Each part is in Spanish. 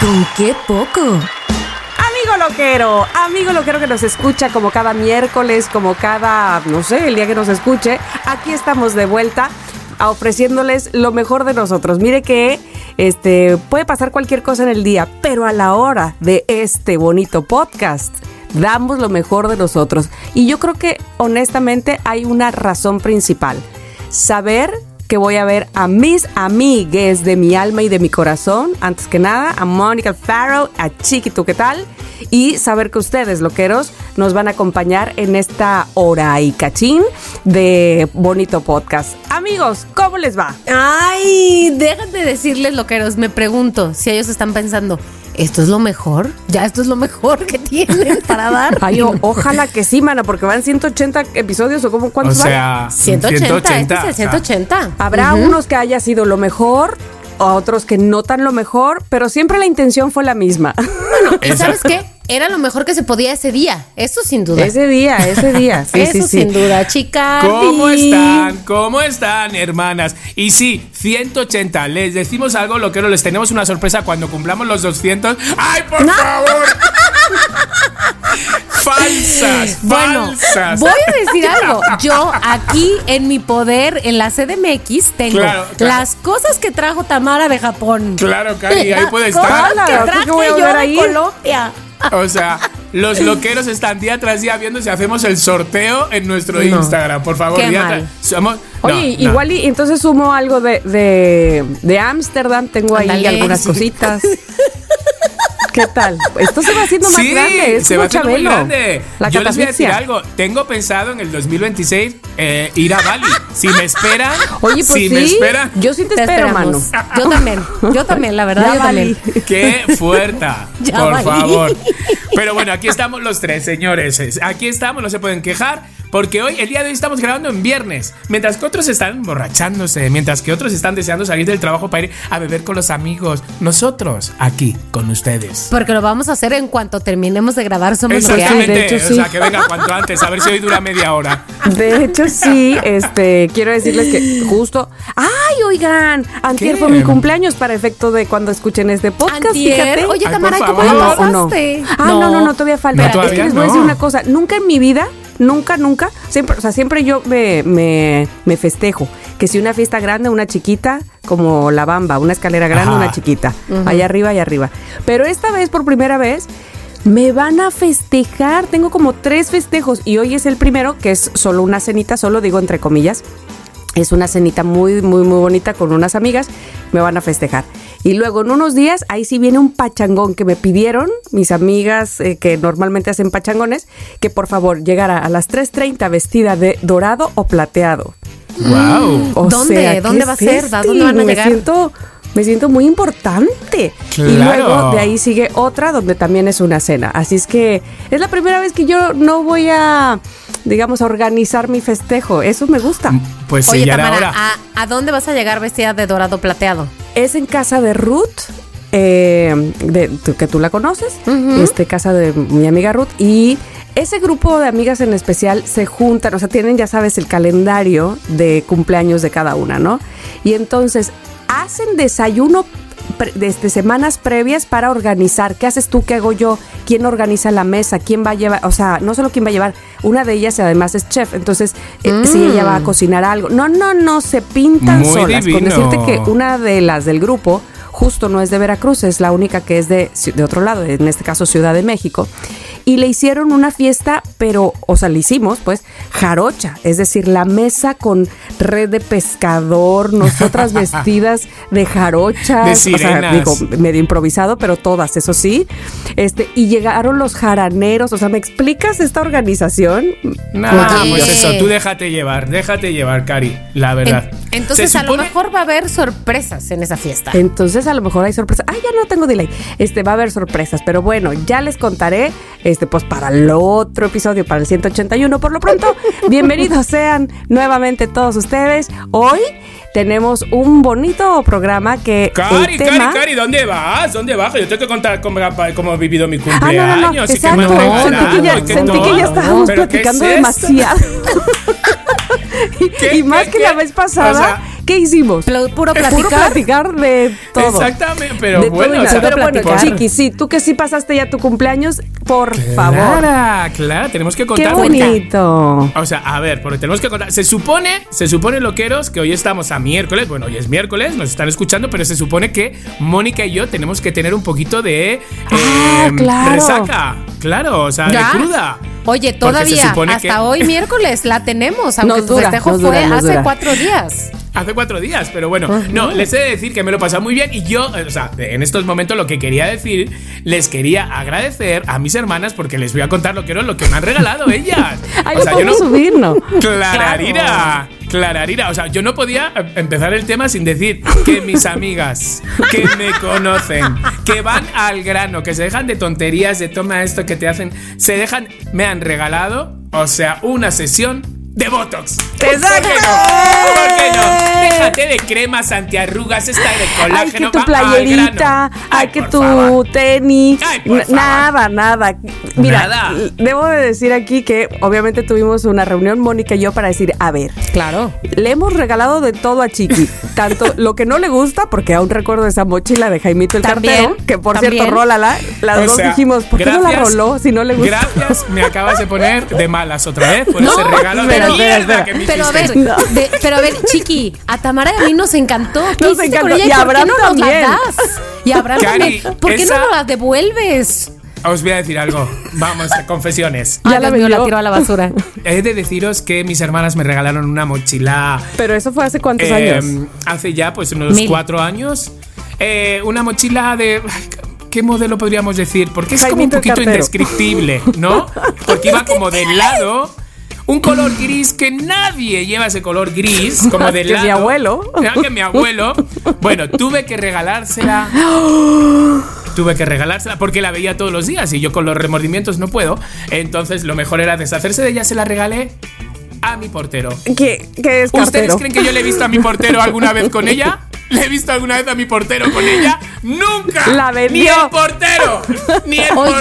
¿Con qué poco? Amigo loquero, amigo loquero que nos escucha como cada miércoles, como cada, no sé, el día que nos escuche, aquí estamos de vuelta a ofreciéndoles lo mejor de nosotros. Mire que este puede pasar cualquier cosa en el día, pero a la hora de este bonito podcast damos lo mejor de nosotros. Y yo creo que honestamente hay una razón principal. Saber que voy a ver a mis amigues de mi alma y de mi corazón. Antes que nada, a Mónica Farrow, a Chiquito, ¿qué tal? Y saber que ustedes, loqueros, nos van a acompañar en esta hora y cachín de bonito podcast. Amigos, ¿cómo les va? Ay, déjate decirles, loqueros. Me pregunto si ellos están pensando, ¿esto es lo mejor? ¿Ya esto es lo mejor que tienen para dar? Ay, o- ojalá que sí, mana, porque van 180 episodios o como O cuántos van? sea, 180, este es el o sea, 180. Habrá unos que haya sido lo mejor, otros que no tan lo mejor, pero siempre la intención fue la misma. ¿Y sabes qué? Era lo mejor que se podía ese día. Eso sin duda. ese día, ese día. Sí, Eso sí, sí. sin duda, chicas. ¿Cómo están? ¿Cómo están, hermanas? Y sí, 180. Les decimos algo, lo que les tenemos una sorpresa cuando cumplamos los 200. ¡Ay, por favor! falsas, Bueno, falsas. voy a decir algo. Yo aquí en mi poder, en la CDMX, tengo Claro, claro. las cosas que trajo Tamara de Japón. Claro, Cari, ahí Las puede cosas estar. Hola, que ¿tú traje yo de? Colombia. O sea, los loqueros están día tras día viendo si hacemos el sorteo en nuestro Instagram. Por favor, Qué día mal. Oye, no, no. igual y entonces sumo algo de de de Ámsterdam, tengo ahí algunas cositas. ¿Qué tal? Esto se va haciendo más Sí, grande, es se va haciendo muy grande. La Yo les voy a decir algo. Tengo pensado en el 2026 eh, ir a Bali. Si me esperan. Oye, pues si sí, me esperan. yo sí te, Te espero, mano. esperamos. Yo también. Yo también, la verdad, Ya yo también. Qué fuerza, Ya por favor. Pero bueno, aquí estamos los tres, señores. Aquí estamos, no se pueden quejar, porque hoy, el día de hoy, estamos grabando en viernes. Mientras que otros están emborrachándose, mientras que otros están deseando salir del trabajo para ir a beber con los amigos. Nosotros, aquí, con ustedes. Porque lo vamos a hacer en cuanto terminemos de grabar. Somos lo. Exactamente, de hecho, o sí. sea, que venga cuanto antes, a ver si hoy dura media hora. De hecho, sí, este, quiero decirles que justo. ¡Ay, oigan! Antier ¿Qué? fue mi cumpleaños para efecto de cuando escuchen este podcast, Antier. fíjate. Oye, Ay, Tamara, ¿cómo la favor. ¿O no? pasaste? Ah, no, no, no, todavía falta. No, es que les voy a no. decir una cosa. Nunca en mi vida, nunca, nunca, siempre, o sea, siempre yo me, me, me festejo. Que si una fiesta grande, una chiquita, como la bamba, una escalera grande, Ajá. una chiquita. Allá arriba, allá arriba. Pero esta vez, por primera vez, me van a festejar. Tengo como tres festejos y hoy es el primero, que es solo una cenita, solo digo entre comillas. Es una cenita muy, muy, muy bonita con unas amigas. Me van a festejar. Y luego en unos días, ahí sí viene un pachangón que me pidieron mis amigas eh, que normalmente hacen pachangones, que por favor llegara a las 3.30 vestida de dorado o plateado. ¡Wow! O ¿Dónde? sea, ¿qué ¿Dónde va a ser? Dónde van a me llegar? Siento, me siento muy importante. Y Claro. luego de ahí sigue otra donde también es una cena. Así es que es la primera vez que yo no voy a, digamos, a organizar mi festejo. Eso me gusta. Pues sí, Oye, ya era Tamara, hora. ¿a, a dónde vas a llegar vestida de dorado plateado? Es en casa de Ruth. eh, de, que tú la conoces, este casa de mi amiga Ruth y ese grupo de amigas en especial se juntan, o sea, tienen ya sabes el calendario de cumpleaños de cada una, ¿no? Y entonces hacen desayuno pre- desde semanas previas para organizar. ¿Qué haces tú? ¿Qué hago yo? ¿Quién organiza la mesa? ¿Quién va a llevar? O sea, no solo quién va a llevar, una de ellas además es chef, entonces eh, si ella va a cocinar algo. No, no, no, se pintan Muy solas. Con decirte que una de las del grupo justo no es de Veracruz, es la única que es de, de otro lado, en este caso Ciudad de México. Y le hicieron una fiesta, pero, o sea, le hicimos, pues, jarocha, es decir, la mesa con red de pescador, nosotras vestidas de jarocha, De o sea, digo, medio improvisado, pero todas, eso sí, este, y llegaron los jaraneros, o sea, ¿me explicas esta organización? Nada, Oye. pues eso, tú déjate llevar, déjate llevar, Cari, la verdad. En- entonces a lo mejor va a haber sorpresas en esa fiesta. Entonces a lo mejor hay sorpresas. Ah, ya no tengo delay. Este va a haber sorpresas, pero bueno, ya les contaré este pues para el otro episodio, para el 181. Por lo pronto, bienvenidos sean nuevamente todos ustedes. Hoy tenemos un bonito programa que Cari, el tema Cari, Cari, ¿dónde vas? ¿Dónde vas? Yo tengo que contar cómo, cómo he vivido mi Ah, cumpleaños. no, no, no, qué exacto. me regalado, Sentí que ya, sentí que ya estábamos ¿Pero qué platicando es demasiado. y, ¿Qué, y más qué, que qué? la vez pasada, O sea, ¿qué hicimos? Plo- puro Puro platicar. de todo. Exactamente, pero De todo bueno, y o nada. sea, pero bueno. Chiqui, sí, tú que sí pasaste ya tu cumpleaños, por favor. Claro, claro, tenemos que Qué contar. porque- bonito. O sea, a ver, porque tenemos que contar. Se supone, se supone, loqueros, que hoy estamos a miércoles. Bueno, hoy es miércoles, nos están escuchando, pero se supone que Mónica y yo tenemos que tener un poquito de Ah, em, claro. resaca. Claro, o sea, Ya. de cruda. Oye, se todavía, hasta que- hoy miércoles la tenemos, aunque Nos tu dura, festejo nos fue dura, nos hace dura. cuatro días. Hace cuatro días, pero bueno, no, les he de decir que me lo pasado muy bien y yo, o sea, en estos momentos lo que quería decir, les quería agradecer a mis hermanas porque les voy a contar lo que, lo que me han regalado ellas. Ay, o sea, yo no, ¿no? Clararira, Clararira. O sea, yo no podía eh, empezar el tema sin decir que mis amigas, que me conocen, que van al grano, que se dejan de tonterías, de toma esto que te hacen, se dejan, me han regalado, o sea, una sesión de Botox. Exacto. ¿Por qué no? ¿Por qué no? Déjate de cremas antiarrugas, esta de Ay, colágeno. que tu playerita, ay, que tu favor. tenis, Ay, nada, nada. Mira, Nada. debo de decir aquí que obviamente tuvimos una reunión, Mónica y yo, para decir, a ver, Claro. le hemos regalado de todo a Chiqui, tanto lo que no le gusta, porque aún recuerdo esa mochila de Jaimito el También, cartero, que por también. cierto, rólala, las O dos sea, dijimos, ¿por qué no la roló si no le gusta? Gracias, me acabas de poner de malas otra vez por No, ese regalo de espera, espera, mierda espera. que me Pero a ver. No. de- pero a ver, Chiqui, a Tamara y a mí nos encantó. ¿Qué Nos hiciste con encantó. ella Y a por qué Abraham no nos la das? Y Abraham Cari, también. ¿Por qué esa- no nos las devuelves? Os voy a decir algo. Vamos, confesiones. Ya Ay, la mío, la tiro a la basura. He de deciros que mis hermanas me regalaron una mochila Pero eso fue hace cuántos eh, años. hace ya pues unos Mil. cuatro años. Eh, una mochila de... ¿Qué modelo podríamos decir? Porque es como un poquito cartero. indescriptible, ¿no? Porque iba como de lado... Un color gris que nadie lleva ese color gris, como de Que mi abuelo. Que mi abuelo. Bueno, tuve que regalársela. Tuve que regalársela porque la veía todos los días y yo con los remordimientos no puedo. Entonces lo mejor era deshacerse de ella. Se la regalé a mi portero. ¿Qué, qué es ¿Ustedes creen que yo le he visto a mi portero alguna vez con ella? ¿Le he visto alguna vez a mi portero con ella? ¡Nunca! La vendió. ¡Ni el portero! ¡Ni el Oye,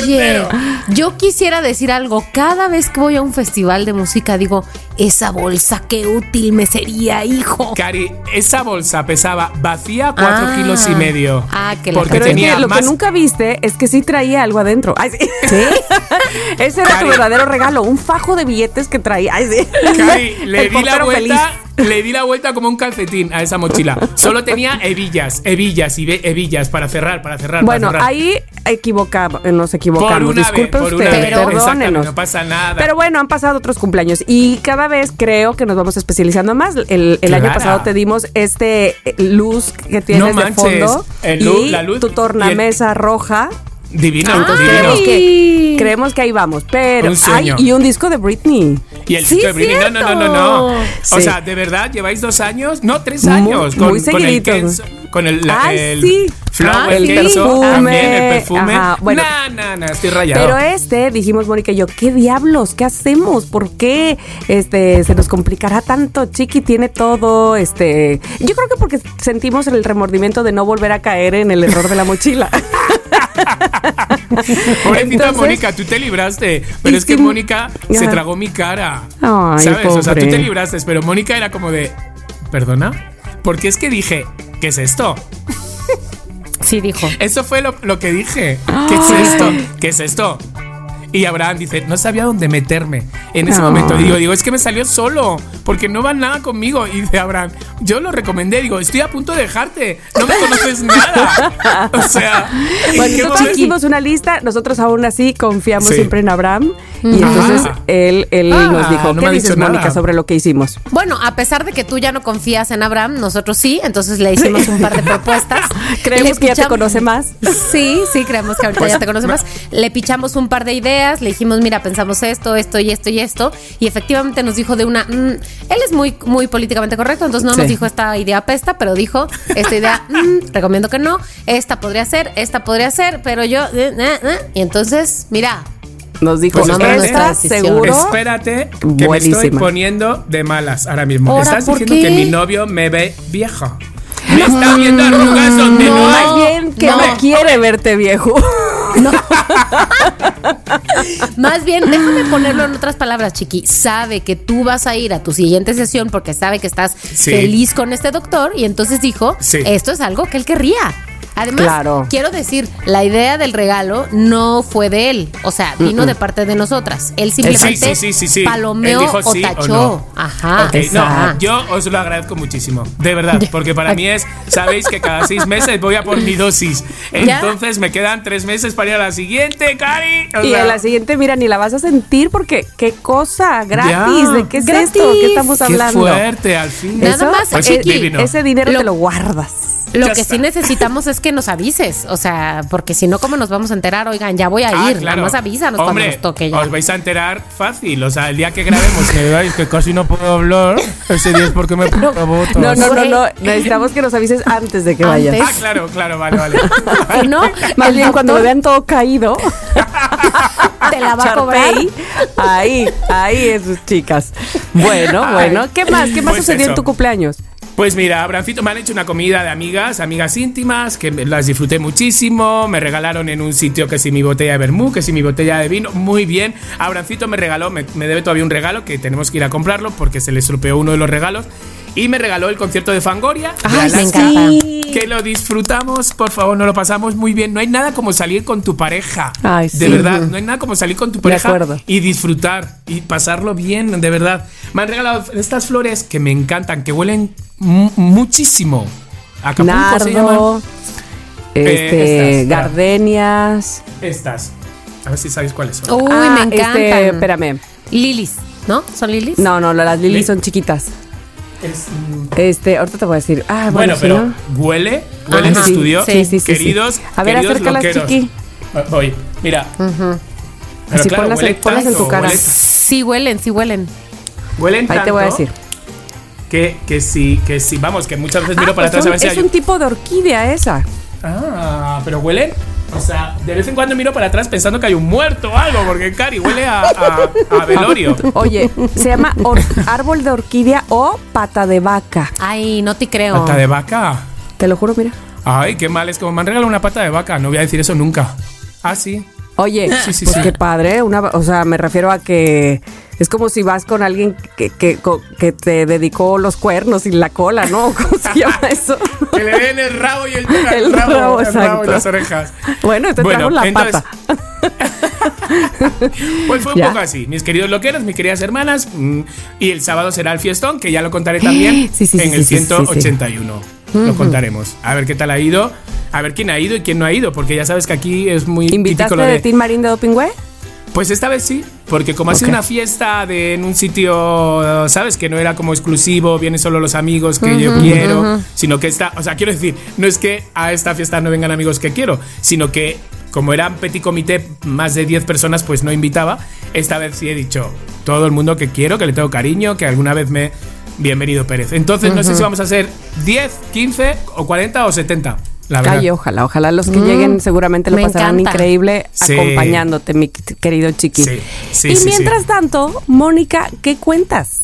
portero! yo quisiera decir algo. Cada vez que voy a un festival de música, digo, esa bolsa, qué útil me sería, hijo. Cari, esa bolsa pesaba vacía cuatro Ah. kilos y medio. Ah, que la porque Pero es tenía que lo más que nunca viste es que sí traía algo adentro. Ay, sí. Ese era Cari. tu verdadero regalo, un fajo de billetes que traía. Ay, sí. Cari, le di la vuelta, le di la vuelta como un calcetín a esa mochila. Solo tenía hebillas, hebillas y hebillas para cerrar, para cerrar. Bueno, para cerrar. ahí equivocamos, nos equivocamos. por una Disculpe vez, por usted, una vez. Perdónenos. no pasa nada. Pero bueno, han pasado otros cumpleaños y cada vez creo que nos vamos especializando más. El, el año pasado te dimos este eh, luz que tienes de manches, fondo el lu- y la luz tu tornamesa roja. Divino, Entonces divino. creemos que, creemos que ahí vamos. Pero Un sueño. ay, y un disco de Britney. Y el Sí, disco de Britney, no, no, no, no, no. O sea, de verdad, lleváis dos años, no, tres Muy- años. muy con, con el. Kenzo, con el, la- Ay, el sí. Flower Ah, el Kenzo, perfume. también el perfume. Ajá, bueno. Nah, nah, nah, estoy rayado. Pero este, dijimos Mónica y yo, ¿qué diablos? ¿Qué hacemos? ¿Por qué este, se nos complicará tanto? Chiqui tiene todo, este... Yo creo que porque sentimos el remordimiento de no volver a caer en el error de la mochila. Pobrecita Mónica, tú te libraste. Pero es que Mónica se tragó mi cara. Ay, ¿Sabes? O sea, tú te libraste, pero Mónica era como de. ¿Perdona? Porque es que dije, ¿qué es esto? Sí, dijo. Eso fue lo, lo que dije. ¿Qué es esto? ¿Qué es esto? Y Abraham dice, no sabía dónde meterme en ese No. momento. Y digo, digo, es que me salió solo, porque no va nada conmigo. Y dice Abraham, yo lo recomendé, digo, estoy a punto de dejarte, no me conoces nada. O sea, ¿en Bueno, nosotros momento? hicimos una lista, nosotros aún así confiamos Sí. siempre en Abraham. Y entonces Ah. él, él Ah, nos dijo, no ¿qué dices, Mónica, sobre lo que hicimos? Bueno, a pesar de que tú ya no confías en Abraham, nosotros sí, entonces le hicimos un par de propuestas. Creemos que ya te conoce más. Sí, sí, creemos que ahorita ya te conoce más. Le pichamos un par de ideas, le dijimos, mira, pensamos esto, esto y esto y esto. Y efectivamente nos dijo de una. mm, él es muy, muy políticamente correcto, entonces no Sí. nos dijo esta idea pesta, pero dijo, esta idea, mm, recomiendo que no, esta podría ser, esta podría ser, pero yo. eh, eh, eh. Y entonces, mira, Nos dijo, Pues espérate. ¿estás Nuestra decisión. seguro? Espérate, que me estoy poniendo de malas ahora mismo. ¿Ahora Estás diciendo qué? que mi novio me ve vieja. Me está viendo arrugas donde no, no. hay. Más bien que No. no quiere verte viejo. Más bien, déjame ponerlo en otras palabras, Chiqui. Sabe que tú vas a ir a tu siguiente sesión porque sabe que estás Sí. feliz con este doctor y entonces dijo, Sí. esto es algo que él querría. Además, Claro. quiero decir, la idea del regalo no fue de él, o sea, vino de parte de nosotras. Él simplemente Sí, sí, sí, sí, sí. palomeó Él dijo o sí o tachó. no. Ajá. Ok, no, yo os lo agradezco muchísimo, de verdad, porque para mí es, sabéis que cada seis meses voy a por mi dosis, ¿Ya? entonces me quedan tres meses para ir a la siguiente, Cari. O Y en la siguiente, mira, ni la vas a sentir porque qué cosa, gratis. Ya. ¿De qué es Gratis. esto? ¿Qué estamos qué hablando? fuerte, al fin. Nada Eso, más, Pues ese dinero Lo- te lo guardas. Lo Ya que está. sí necesitamos es que nos avises, o sea, porque si no, ¿cómo nos vamos a enterar? Oigan, ya voy a Ah, ir, claro. nada más avísanos Hombre, cuando nos toque ya. Os vais a enterar fácil. O sea, el día que grabemos, que veáis que casi no puedo hablar, ese día es porque me pongo botas. No, no, no, no. Necesitamos que nos avises antes de que Antes. vayas. Ah, claro, claro, vale, vale. Si no, Más bien cuando me vean todo caído, te la va a cobrar. Charpey, ahí, ahí es sus chicas. Bueno, bueno, ¿qué más? ¿Qué más Pues sucedió en tu cumpleaños? Pues mira, Abrancito, me han hecho una comida de amigas, amigas íntimas, que las disfruté muchísimo. Me regalaron en un sitio que si mi botella de vermú, que si mi botella de vino. Muy bien. Abrancito me regaló, me, me debe todavía un regalo que tenemos que ir a comprarlo porque se le estropeó uno de los regalos. Y me regaló el concierto de Fangoria. de Ay, Alaska, encanta. Que lo disfrutamos, por favor, nos lo pasamos muy bien. No hay nada como salir con tu pareja. Ay, de sí. verdad, no hay nada como salir con tu pareja acuerdo. y disfrutar y pasarlo bien, de verdad. Me han regalado estas flores que me encantan, que huelen mu- muchísimo. Acapulco se llaman. Nardo, este, estas, gardenias. Estas. A ver si sabéis cuáles son. Uy, Ah, me encantan. Este, espérame. Lilis, ¿no? ¿Son lilis? No, no, las lilies Li- son chiquitas. Es, Este, ahorita te voy a decir. Ah, bueno, bueno, si pero no- huele, huele en Ajá. el estudio. Sí, sí, sí, sí. queridos, A ver, queridos acércalas, loqueros. chiqui. Ah, Voy, mira. Pero Así claro, ponlas en- huele ponlas en tu tanto, cara. huele- Sí huelen, sí huelen. Huelen Ahí te voy a tanto decir. Que, que sí, que sí, vamos, que muchas veces miro Ah, para pues atrás a ver si es hay un tipo de orquídea esa. Ah, pero huelen. O sea, de vez en cuando miro para atrás pensando que hay un muerto o algo, porque Cari huele a, a- a velorio. Oye, se llama árbol de orquídea o pata de vaca. Ay, no te creo. ¿Pata de vaca? Te lo juro, mira. Ay, qué mal, es como me han regalado una pata de vaca, no voy a decir eso nunca. Ah, sí. Oye, sí, pues qué padre, una, o sea, me refiero a que es como si vas con alguien que, que, te dedicó los cuernos y la cola, ¿no? ¿Cómo se llama eso? que le den el rabo y el, el, el rabo, rabo, el rabo y las orejas. Bueno, te bueno, trajo la entonces, pata. pues fue un poco así, mis queridos loqueros, mis queridas hermanas, mm, y el sábado será el fiestón, que ya lo contaré también sí, sí, en el 181. Lo contaremos. A ver qué tal ha ido. A ver quién ha ido y quién no ha ido. Porque ya sabes que aquí es muy. ¿Invitaste de, de Team Marín de Dopingüe? Pues esta vez sí, porque como ha sido una fiesta en un sitio, ¿sabes? Que no era como exclusivo, vienen solo los amigos que yo quiero, sino que está, o sea, quiero decir, no es que a esta fiesta no vengan amigos que quiero, sino que como era un petit comité, más de 10 personas, pues no invitaba. Esta vez sí he dicho, todo el mundo que quiero, que le tengo cariño, que alguna vez me Bienvenido Pérez. Entonces no sé si vamos a hacer 10, 15 o 40 o 70. La verdad. Ay, ojalá, ojalá los que lleguen seguramente lo me pasarán encanta. increíble Sí. acompañándote, mi qu- querido chiqui. Sí, sí, y sí, mientras sí. tanto, Mónica, ¿qué cuentas?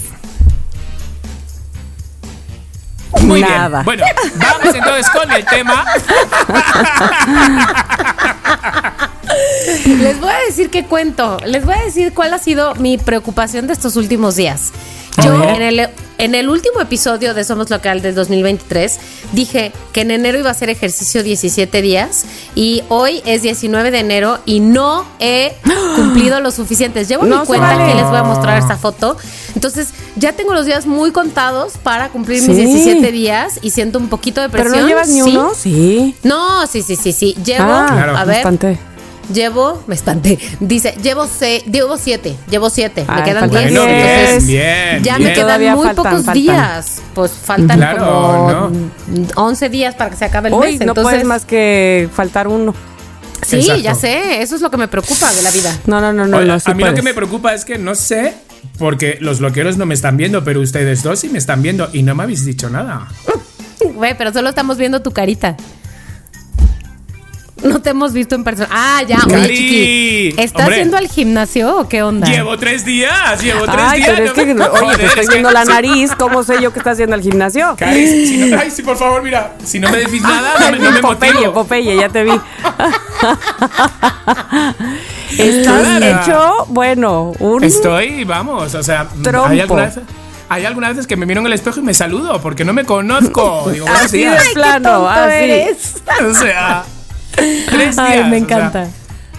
Muy Nada. bien. Bueno, vamos entonces con el tema. Les voy a decir qué cuento. Les voy a decir cuál ha sido mi preocupación de estos últimos días. Yo en el, en el último episodio de Somos Local del 2023 dije que en enero iba a hacer ejercicio 17 días y hoy es 19 de enero y no he cumplido lo suficientes. Llevo No mi cuenta, vale. aquí les voy a mostrar esta foto. Entonces ya tengo los días muy contados para cumplir mis Sí. 17 días y siento un poquito de ¿Pero presión. no llevas ni sí. uno? Sí. No, sí, sí, sí, sí. Llevo, Ah, Claro. a ver, espanté. Llevo, me espanté. Dice, llevo se, llevo siete, llevo siete. me Ay, quedan 10. Bueno, bien, entonces, bien. ya bien. me quedan Todavía muy faltan, pocos faltan. días. Pues faltan Claro, como 11 días para que se acabe el Uy, mes. no entonces, puedes más que faltar uno. Sí, Exacto. ya sé. Eso es lo que me preocupa de la vida. No, no, no, no, Oye, no. sí a mí lo que me preocupa es que no sé, porque los bloqueros no me están viendo, pero ustedes dos sí me están viendo y no me habéis dicho nada. Güey, pero solo estamos viendo tu carita. No te hemos visto en persona. Ah, ya. Oye, Cari, chiqui. ¿Estás hombre. yendo al gimnasio o qué onda? Llevo tres días, llevo tres Ay, días. pero es no que, me- oye, Joder, te estoy es que- viendo la nariz. ¿Cómo sé yo que estás haciendo al gimnasio? Cari, si no, ay, sí, por favor, mira, si no me decís nada, no me, no me Popeye, motivo. Popeye, ya te vi. Estás Claro. hecho, bueno, un... Estoy, vamos, o sea, Trompo. hay algunas, hay algunas veces que me miro en el espejo y me saludo porque no me conozco. Digo, buenos Así de días. plano, tonto así. eres. O sea, tres días. Ay, me o sea, encanta.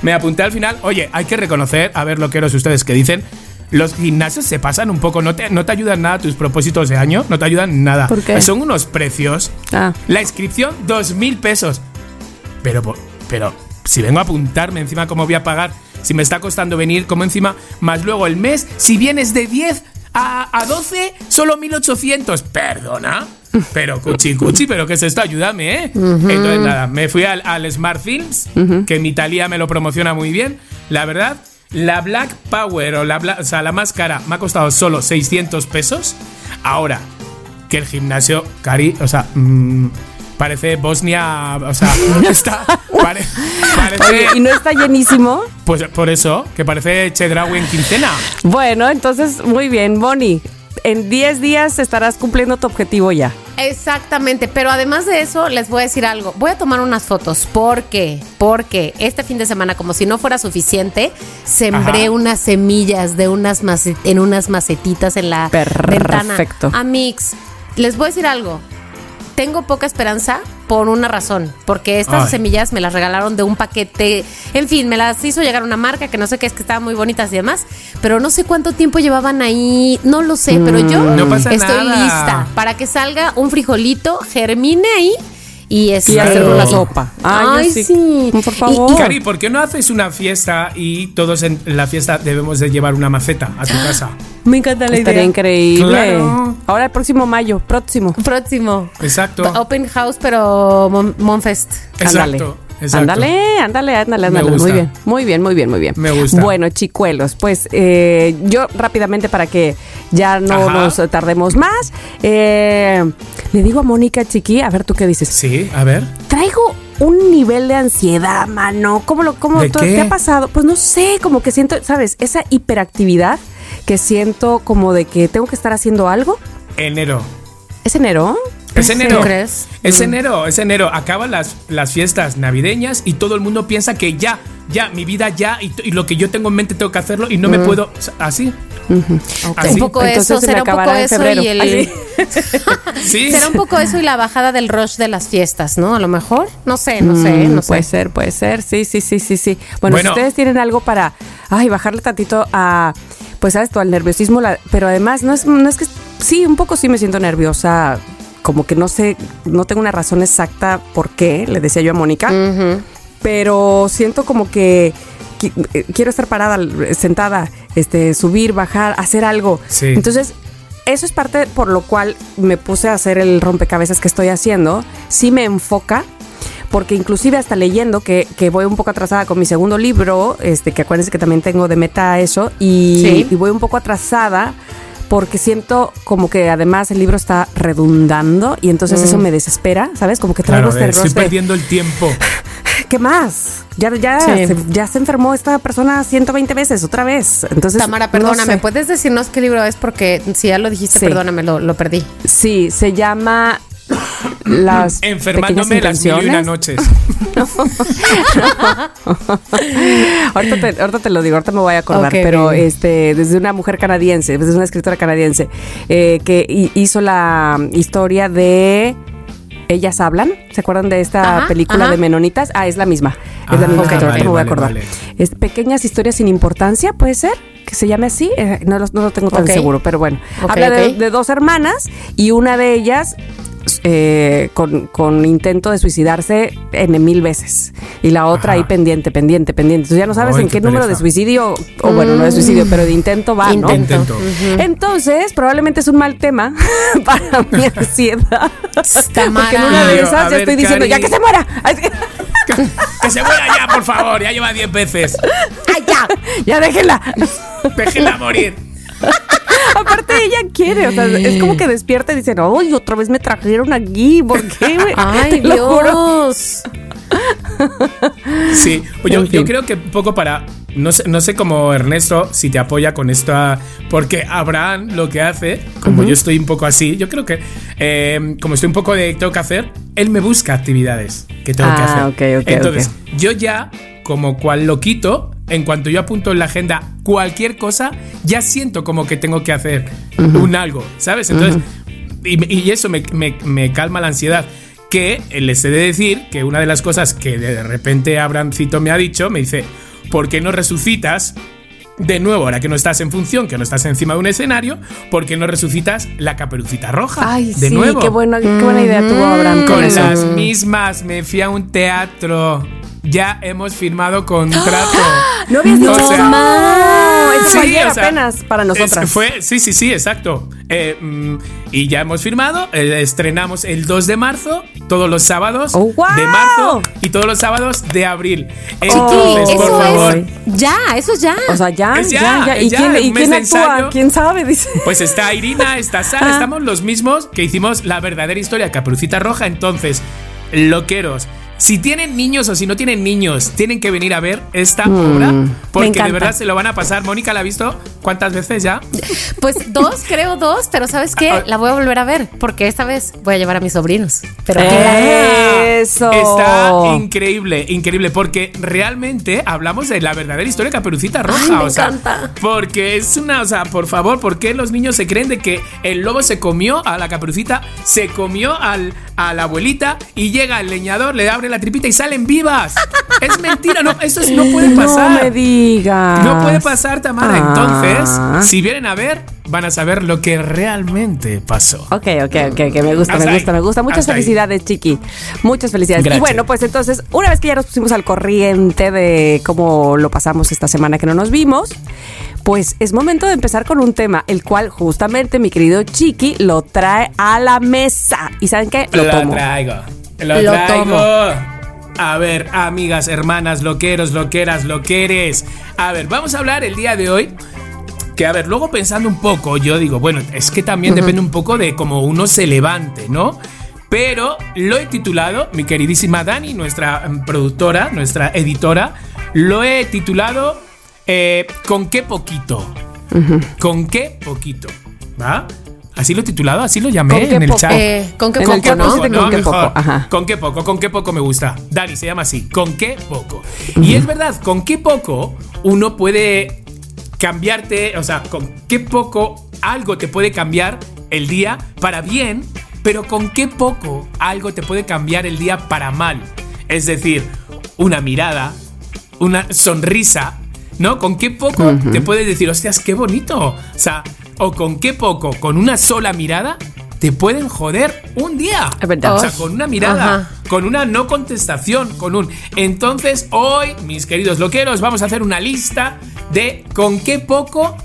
me apunté al final. Oye, hay que reconocer, a ver lo que eros ustedes que dicen. Los gimnasios se pasan un poco, no te, no te ayudan nada tus propósitos de año, no te ayudan nada. ¿Por qué? Son unos precios. Ah. La inscripción, dos mil pesos. Pero, pero, si vengo a apuntarme encima cómo voy a pagar, si me está costando venir, como encima, más luego el mes, si vienes de 10 a, a 12, solo 1800. Perdona. Pero cuchi cuchi, pero ¿qué es esto? Ayúdame, ¿eh? Entonces nada, me fui al, al Smart Films, que mi Italia me lo promociona muy bien. La verdad, la Black Power o la, Bla- o sea, la más cara me ha costado solo 600 pesos. Ahora, que el gimnasio, Cari, o sea, mm, parece Bosnia, o sea, está, pare- parece, Oye, ¿y no está llenísimo? pues por eso, que parece Chedraui en quincena. Bueno, entonces, muy bien, Bonnie. En 10 días estarás cumpliendo tu objetivo ya. Exactamente, pero además de eso, les voy a decir algo. Voy a tomar unas fotos. ¿Por qué? Porque este fin de semana, como si no fuera suficiente, sembré Ajá. unas semillas de unas en unas macetitas en la ventana. Perfecto. Amix, les voy a decir algo. Tengo poca esperanza por una razón, porque estas Ay. semillas me las regalaron de un paquete, en fin, me las hizo llegar una marca que no sé qué es, que estaban muy bonitas y demás, pero no sé cuánto tiempo llevaban ahí, no lo sé, pero yo No pasa estoy nada. lista para que salga un frijolito, germine ahí y este, Y hacer una sopa. Ay, sí. Por Y- favor. y- Cari, ¿por qué no haces una fiesta y todos en la fiesta debemos de llevar una maceta a tu casa? Me encanta la Estaría idea. increíble. Claro. Ahora el próximo mayo, próximo. Próximo. Exacto. Open house, pero Mon- Monfest. Exacto. Ándale, ándale, ándale, ándale. Muy bien, muy bien, muy bien, muy bien. Me gusta. Bueno, chicuelos, pues eh, yo rápidamente para que ya no Ajá. nos tardemos más, eh, le digo a Mónica Chiqui, a ver tú qué dices. Sí, a ver. Traigo un nivel de ansiedad, mano. ¿Cómo lo, cómo ¿De qué? ha pasado? Pues no sé, como que siento, ¿sabes? Esa hiperactividad que siento como de que tengo que estar haciendo algo. Enero. ¿Es enero? Es enero. ¿Tú crees? Es enero, es enero. Acaban las, las fiestas navideñas y todo el mundo piensa que ya, ya, mi vida ya y, lo que yo tengo en mente tengo que hacerlo y no me puedo. Así. Así. Un poco Entonces eso, se me será un poco acabará en eso febrero. y el. Así. Sí. Será un poco eso y la bajada del rush de las fiestas, ¿no? A lo mejor. No sé, no sé, Mm, no sé. Puede ser, puede ser. Sí, sí, sí, sí, sí. Bueno, Bueno. si ustedes tienen algo para, ay, bajarle tantito a, pues, a esto, al nerviosismo, la- pero además no es, no es que, sí, un poco sí me siento nerviosa, como que no sé, no tengo una razón exacta por qué, le decía yo a Mónica, pero siento como que qui- eh, quiero estar parada, sentada, este, subir, bajar, hacer algo. Sí. Entonces, eso es parte por lo cual me puse a hacer el rompecabezas que estoy haciendo. Sí me enfoca, porque inclusive hasta leyendo que, que voy un poco atrasada con mi segundo libro, este, que acuérdense que también tengo de meta eso, y, Sí. y voy un poco atrasada porque siento como que además el libro está redundando y entonces eso me desespera, ¿sabes? Como que traigo Claro, este estoy de- perdiendo el tiempo. ¿Qué más? Ya, ya, Sí. se, ya se enfermó esta persona 120 veces otra vez. Entonces, Tamara, no perdóname, sé. ¿puedes decirnos qué libro es? Porque si ya lo dijiste, Sí. perdóname, lo, lo perdí. Sí, se llama las Enfermándome las mil y una noches. ahorita, te, ahorita te lo digo, ahorita me voy a acordar, pero bien. este, desde una mujer canadiense, desde una escritora canadiense, eh, que hi- hizo la historia de Ellas hablan. ¿Se acuerdan de esta Ajá, película ajá. de Menonitas? Ah, es la misma. Es la Ah, misma ok, escritora, ahorita vale, me voy a acordar. vale. Es Pequeñas historias sin importancia, ¿puede ser? Que se llame así. Eh, no, lo, no lo tengo tan seguro, pero bueno. Habla de dos hermanas y una de ellas eh, con, con intento de suicidarse en mil veces y la otra Ajá. ahí pendiente, pendiente, pendiente. Entonces ya no sabes Ay, en qué qué número de suicidio, o bueno, no de suicidio, pero de intento va, ¿no? Intento. Intento. Entonces, probablemente es un mal tema para mi ansiedad. Porque en una de esas ya estoy diciendo, Cari. ya que se muera. Que se muera ya, por favor. Ya lleva 10 veces. ¡Ay, ya! ¡Ya déjenla! Déjenla morir. Aparte ella quiere, o sea, es como que despierta y dice, no, y otra vez me trajeron aquí, ¿por qué? güey? Ay, Te lo juro. Dios. Sí, yo, En yo fin. creo que un poco para. No sé, no sé cómo Ernesto, si te apoya con esto, a- porque Abraham lo que hace, como yo estoy un poco así, yo creo que, eh, como estoy un poco de tengo que hacer, él me busca actividades que tengo que Ah, hacer. Entonces, yo ya, como cual lo quito, en cuanto yo apunto en la agenda cualquier cosa, ya siento como que tengo que hacer un algo, ¿sabes? Entonces, y, y eso me, me- me calma la ansiedad. Que les he de decir que una de las cosas que de repente Abrancito me ha dicho, me dice, ¿por qué no resucitas de nuevo, ahora que no estás en función, que no estás encima de un escenario, ¿por qué no resucitas la caperucita roja? Ay, de sí, nuevo. qué, buena, qué buena idea tuvo Abraham con, las mismas, me fui a un teatro. Ya hemos firmado contrato. No habías dicho O sea, eso Sí, ayer o sea, apenas para es- nosotras. fue, sí, sí, sí, exacto. Eh, mm, y ya hemos firmado, eh, estrenamos el 2 de marzo, todos los sábados Oh, de marzo y todos los sábados de abril. Chiqui, Entonces, por eso favor, es ya, eso es ya. O sea, ya, Es ya, ya, ya. ¿Y ya, quién, y actúa? ensayo. ¿Quién sabe? Dice. Pues está Irina, está Sara, Ah. estamos los mismos que hicimos la verdadera historia de Caperucita Roja. Entonces, loqueros, si tienen niños o si no tienen niños, tienen que venir a ver esta obra porque de verdad se lo van a pasar. Mónica la ha visto cuántas veces ya. Pues dos, creo dos, pero ¿sabes qué? Ah. La voy a volver a ver, porque esta vez voy a llevar a mis sobrinos. Pero Eso. Está increíble, increíble, porque realmente hablamos de la verdadera historia de Caperucita Roja. Ay, me o sea, encanta. Porque es una, o sea, por favor, ¿por qué los niños se creen de que el lobo se comió a la Caperucita, se comió al, a la abuelita y llega el leñador, le abre la tripita y salen vivas? es mentira, no, eso es- no puede pasar. No me digas. No puede pasar, Tamara. Ah. Entonces, si vienen a ver, van a saber lo que realmente pasó. Ok, ok, ok, ok, me gusta, Hasta me ahí. gusta, me gusta. Muchas Hasta ahí. felicidades, Chiqui. Muchas felicidades. Gracias. Y bueno, pues entonces, una vez que ya nos pusimos al corriente de cómo lo pasamos esta semana que no nos vimos, pues es momento de empezar con un tema, el cual justamente mi querido Chiqui lo trae a la mesa. ¿Y saben qué? Lo tomo. traigo. Lo, Lo traigo. tomo. A ver, amigas, hermanas, loqueros, loqueras, loqueres. A ver, vamos a hablar el día de hoy. Que a ver, luego pensando un poco, yo digo, bueno, es que también depende un poco de cómo uno se levante, ¿no? Pero lo he titulado, mi queridísima Dani, nuestra mm, productora, nuestra editora, lo he titulado eh, ¿Con qué poquito? ¿Con qué poquito? ¿Va? Así lo he titulado, así lo llamé ¿Con qué en el chat. Eh, ¿Con qué poco, no? con qué poco, ajá. ¿Con qué poco? ¿Con qué poco me gusta? Dani se llama así. ¿Con qué poco? Y es verdad, con qué poco uno puede cambiarte, o sea, con qué poco algo te puede cambiar el día para bien, pero con qué poco algo te puede cambiar el día para mal. Es decir, una mirada, una sonrisa, ¿no? ¿Con qué poco te puedes decir, hostias, qué bonito? O sea, o con qué poco, con una sola mirada, te pueden joder un día. Es verdad. O sea, con una mirada, Ajá. con una no contestación, con un. Entonces, hoy, mis queridos loqueros, vamos a hacer una lista de con qué poco.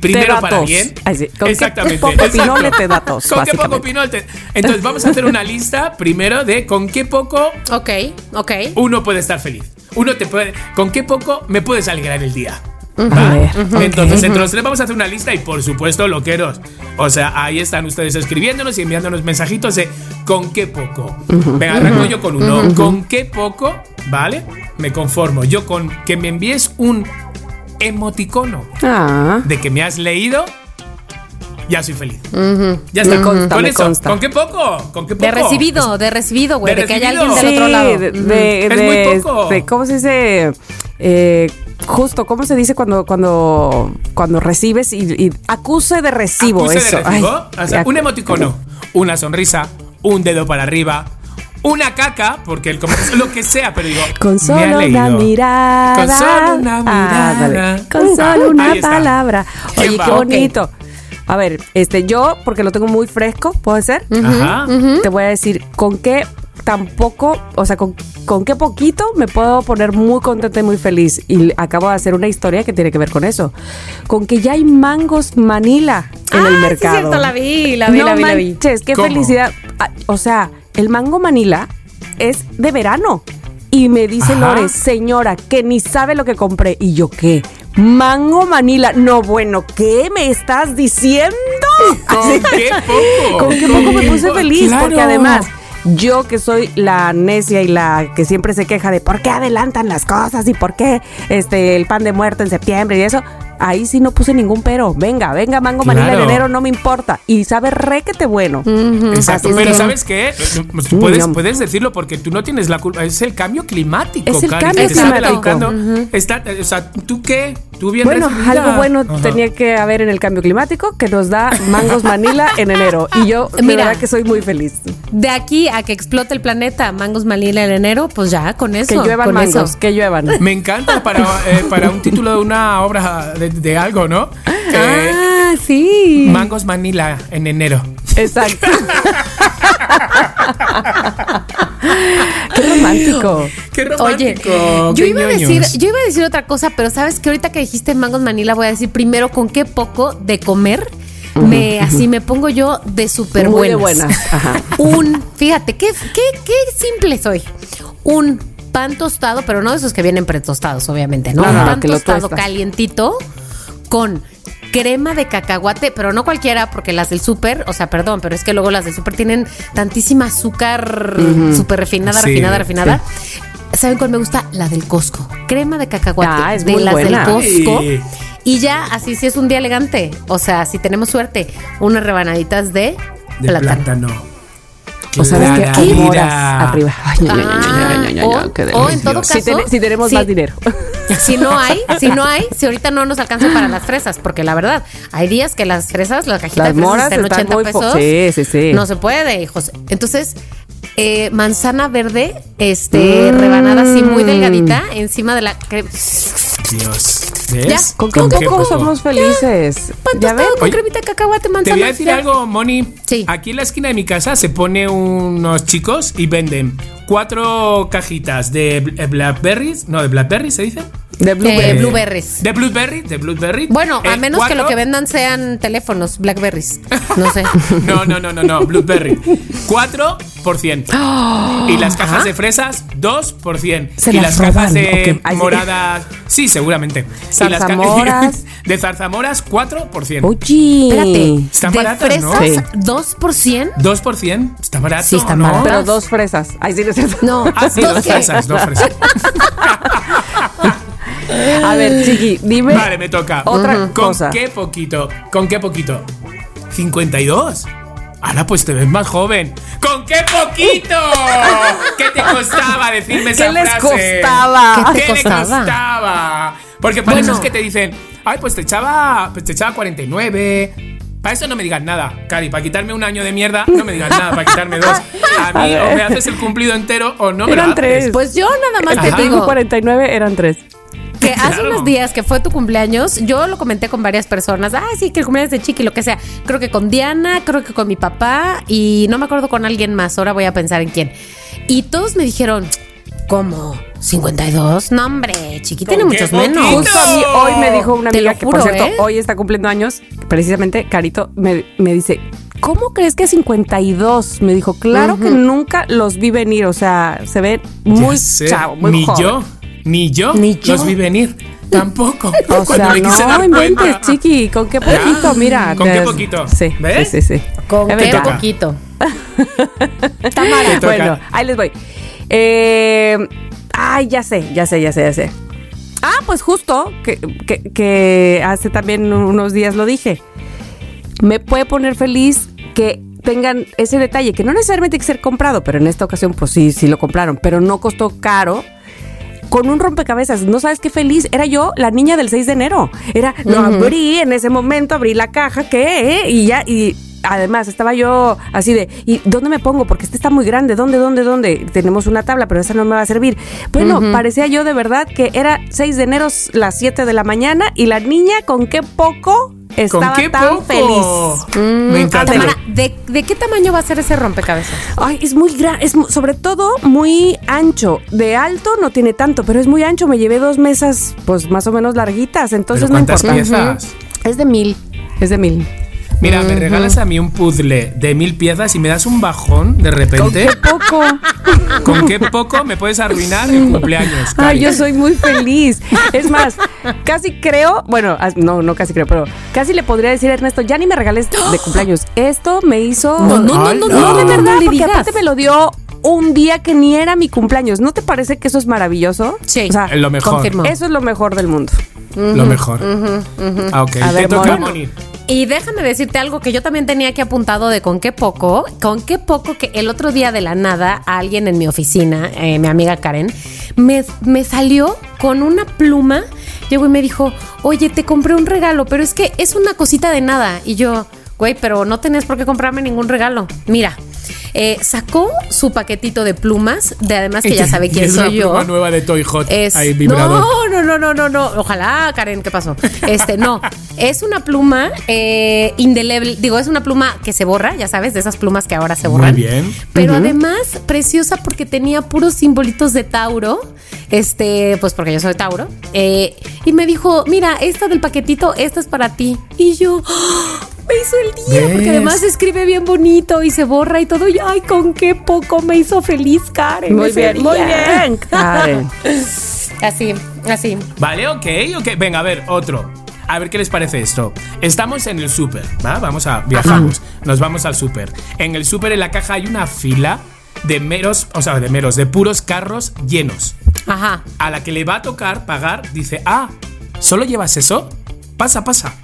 Primero para bien. ¿Con qué Exactamente. poco exacto. pinole te da tos, Con qué poco pinole te- Entonces, vamos a hacer una lista primero de con qué poco Ok, ok. uno puede estar feliz. Uno te puede. ¿Con qué poco me puedes alegrar el día? A ¿Va? ver, Entonces, entre los tres vamos a hacer una lista y por supuesto, loqueros. O sea, ahí están ustedes escribiéndonos y enviándonos mensajitos de con qué poco. Venga, arranco yo con uno. ¿Con qué poco? ¿Vale? Me conformo. Yo con que me envíes un emoticono Ah. de que me has leído ya soy feliz. Ya está. Me consta, con me eso. consta. ¿Con qué poco? ¿Con qué poco? De recibido, de recibido, güey. De De, que haya alguien del otro lado. de, de, Es de- muy poco. este, ¿Cómo se dice? Eh, justo, ¿cómo se dice cuando cuando cuando recibes y, y acuse de recibo Acuse eso? de recibo. Ay, o sea, un emoticono, una sonrisa, un dedo para arriba, una caca, porque el comercio, lo que sea, pero digo. Con me solo una leído. mirada. Con solo una mirada. Con solo una palabra. ¿Quién Oye, va? qué bonito. A ver, este, yo, porque lo tengo muy fresco, ¿puede ser? Ajá. Te voy a decir con qué tampoco, o sea, con, con qué poquito me puedo poner muy contenta y muy feliz. Y acabo de hacer una historia que tiene que ver con eso. Con que ya hay mangos Manila en Ah, el sí, mercado. cierto, la vi, la vi, no la vi, la vi. manches, qué ¿Cómo? felicidad. Ah, O sea, el mango Manila es de verano. Y me dice Ajá. Lore, señora, que ni sabe lo que compré. Y yo, ¿qué? Mango Manila. No, bueno, ¿qué me estás diciendo? ¿Con qué poco? con qué poco me puse feliz, porque además yo que soy la necia y la que siempre se queja de por qué adelantan las cosas y por qué este el pan de muerto en septiembre y eso, ahí sí no puse ningún pero. Venga, venga, mango manila Claro. en enero, no me importa. Y sabe requete bueno. Exacto, pero que- ¿sabes qué? Pues Puedes, no. puedes decirlo porque tú no tienes la culpa. Es el cambio climático, Es el Cari, cambio climático. Está- o sea, ¿tú qué? ¿Tú bien Bueno, recibida? algo bueno Ajá. tenía que haber en el cambio climático que nos da mangos manila en enero. Y yo, de Mira. verdad que soy muy feliz. De aquí a que explote el planeta, mangos Manila en enero, pues ya, con eso. Que lluevan con mangos, eso. que lluevan. Me encanta para, eh, para un título de una obra de, de algo, ¿no? Que- Ah, sí. Mangos Manila en enero. Exacto. Qué romántico. Qué Oye, romántico. yo qué iba, a ñoños. decir, yo iba a decir otra cosa, pero sabes que ahorita que dijiste mangos Manila, voy a decir primero con qué poco de comer me así me pongo yo de súper Muy de buenas. buenas, ajá. Un, fíjate, qué, qué, qué simple soy. Un pan tostado, pero no de esos que vienen pretostados, obviamente, ¿no? No, Un no, pan que tostado calientito con crema de cacahuate, pero no cualquiera, porque las del súper, o sea, perdón, pero es que luego las del súper tienen tantísima azúcar súper refinada, Sí, refinada, refinada. ¿Saben cuál me gusta? La del Costco. Crema de cacahuate. Ah, es de muy las buena. del Costco. Y ya, así sí es un día elegante. O sea, si tenemos suerte, unas rebanaditas de, De plátano. plátano. O sabes que hay moras arriba. Ay, Ah, o- en todo caso, Si, ten- si tenemos sí. más dinero. Si no hay, si no hay, si ahorita no nos alcanza para las fresas, porque la verdad, hay días que las fresas, la cajita Las de fresas moras están 80 muy po- pesos. sí, sí, sí. No se puede, hijos. Entonces, eh, manzana verde, este, rebanada así muy delgadita, encima de la cre- Dios. ¿Ves? Ya, ¿Con qué ¿Con qué poco somos felices? ¿Ya ven? tostado con Oye, cremita de cacahuate, manzana. Te voy a decir ya. algo, Moni. Sí. Aquí en la esquina de mi casa se pone unos chicos y venden cuatro cajitas de bl- blackberries. No, de blackberries se dice. De Eh, blueberry. blueberries. De blueberry, de blueberry. Bueno, a Eh, menos que lo cuatro- que vendan sean teléfonos, Blackberries. No sé. No, no, no, no, no, blueberry. 4%. Y las cajas de fresas, 2%. Se y las las cajas de ok. Ay, sí. moradas, sí, seguramente. Y las ca- Zarzamoras. de zarzamoras, 4%. Oye. Espérate. Están de baratas, ¿no? fresas, Sí. 2%. 2%, está barato, Sí, están ¿no? baratas. Pero dos fresas. Ay, sí, no es cierto. No, Ah, sí, ¿dos dos fresas, dos fresas. A ver, Chiqui, dime. Vale, me toca. Otra ¿Con cosa. qué poquito? ¿Con qué poquito? ¿52? Ahora pues te ves más joven. ¿Con qué poquito? ¿Qué te costaba decirme esa ¿Qué les frase? costaba? ¿Qué te ¿Qué le costaba? costaba? Porque para Bueno. eso es que te dicen, ay, pues te echaba, pues te echaba 49. Para eso no me digas nada, Cari. Para quitarme un año de mierda, no me digas nada. Para quitarme dos. A mí o me haces el cumplido entero o no me Eran lo haces. tres. Pues yo nada más Te te digo digo 49, eran tres. hace unos días que fue tu cumpleaños, yo lo comenté con varias personas. Ah, sí, que el cumpleaños de Chiqui, lo que sea. Creo que con Diana, creo que con mi papá y no me acuerdo con alguien más. Ahora voy a pensar en quién. Y todos me dijeron, ¿cómo? ¿52? No, hombre, Chiqui tiene ¿Con muchos menos. Justo a mí hoy me dijo una amiga que, por cierto, ¿eh? hoy está cumpliendo años. Precisamente, Carito me, me dice, ¿cómo crees que 52? Me dijo, claro que nunca los vi venir. O sea, se ve muy chavo, muy Ni joven. yo, ni yo, Ni yo. los vi venir. Tampoco. O sea, me quise no dar inventes, cuenta. chiqui. ¿Con qué poquito? Mira. ¿Con qué poquito? Sí, ¿Ves? sí, sí, sí. Con qué poquito. Toca. Bueno, ahí les voy. Eh, ay, ya sé, ya sé, ya sé, ya sé. Ah, pues justo, que, que- que hace también unos días lo dije. me puede poner feliz que tengan ese detalle, que no necesariamente hay que ser comprado, pero en esta ocasión pues sí, sí lo compraron, pero no costó caro. Con un rompecabezas, no sabes qué feliz. Era yo la niña del 6 de enero. Era, lo abrí en ese momento, abrí la caja, ¿qué? Y ya, y además estaba yo así de, ¿y dónde me pongo? Porque este está muy grande, ¿dónde, dónde, dónde? Tenemos una tabla, pero esa no me va a servir. Bueno, parecía yo de verdad que era 6 de enero, las 7 de la mañana, y la niña con qué poco estaba ¿Con qué tan poco? feliz. Me encanta. Tamara, ¿de, de qué tamaño va a ser ese rompecabezas? Ay, es muy grande, es sobre todo muy ancho. De alto no tiene tanto, pero es muy ancho. Me llevé dos mesas, pues más o menos larguitas, entonces ¿Pero no importa. piezas? Es de mil, es de mil. Mira, me regalas a mí un puzzle de mil piezas y me das un bajón de repente. Poco. ¿Con qué poco me puedes arruinar el cumpleaños? Ay, yo soy muy feliz. Es más, casi creo, bueno, as- no, no casi creo, pero casi le podría decir a Ernesto, ya ni me regales de cumpleaños. Esto me hizo. No, no, no, no, no. no, de no, verdad, no le porque digas. aparte me lo dio un día que ni era mi cumpleaños. ¿No te parece que eso es maravilloso? Sí. O sea, lo mejor. Confirmo. eso es lo mejor del mundo. Lo mejor. Ah, ok. A Te ver, toca, Moni. Moni. Y déjame decirte algo que yo también tenía aquí apuntado de con qué poco, con qué poco que el otro día de la nada alguien en mi oficina, eh, mi amiga Karen, me, me salió con una pluma, llegó y me dijo, oye, te compré un regalo, pero es que es una cosita de nada. Y yo, güey, pero no tenías por qué comprarme ningún regalo. Mira. Eh, sacó su paquetito de plumas, de además que ya sabe quién es una soy yo. pluma nueva de Toy Hot. Es, Ahí, vibrador. no, no, no, no, no, no. Ojalá, Karen, ¿qué pasó? Este, no. Es una pluma eh, indeleble. Digo, es una pluma que se borra, ya sabes, de esas plumas que ahora se Muy borran. bien. Pero además, preciosa porque tenía puros simbolitos de Tauro. Este, pues porque yo soy Tauro. Eh, y me dijo, mira, esta del paquetito, esta es para ti. Y yo. ¡ah! Me hizo el día, porque además escribe bien bonito y se borra y todo. Y ay, con qué poco me hizo feliz, Karen. Muy bien, muy bien, Karen. Así, así. Vale, ok, ok. Venga, a ver, otro. A ver qué les parece esto. Estamos en el súper, ¿va? Vamos a viajamos. Nos vamos al súper. En el súper en la caja hay una fila de meros, o sea, de meros, de puros carros llenos. Ajá. A la que le va a tocar pagar, dice, ah, ¿solo llevas eso? Pasa, pasa.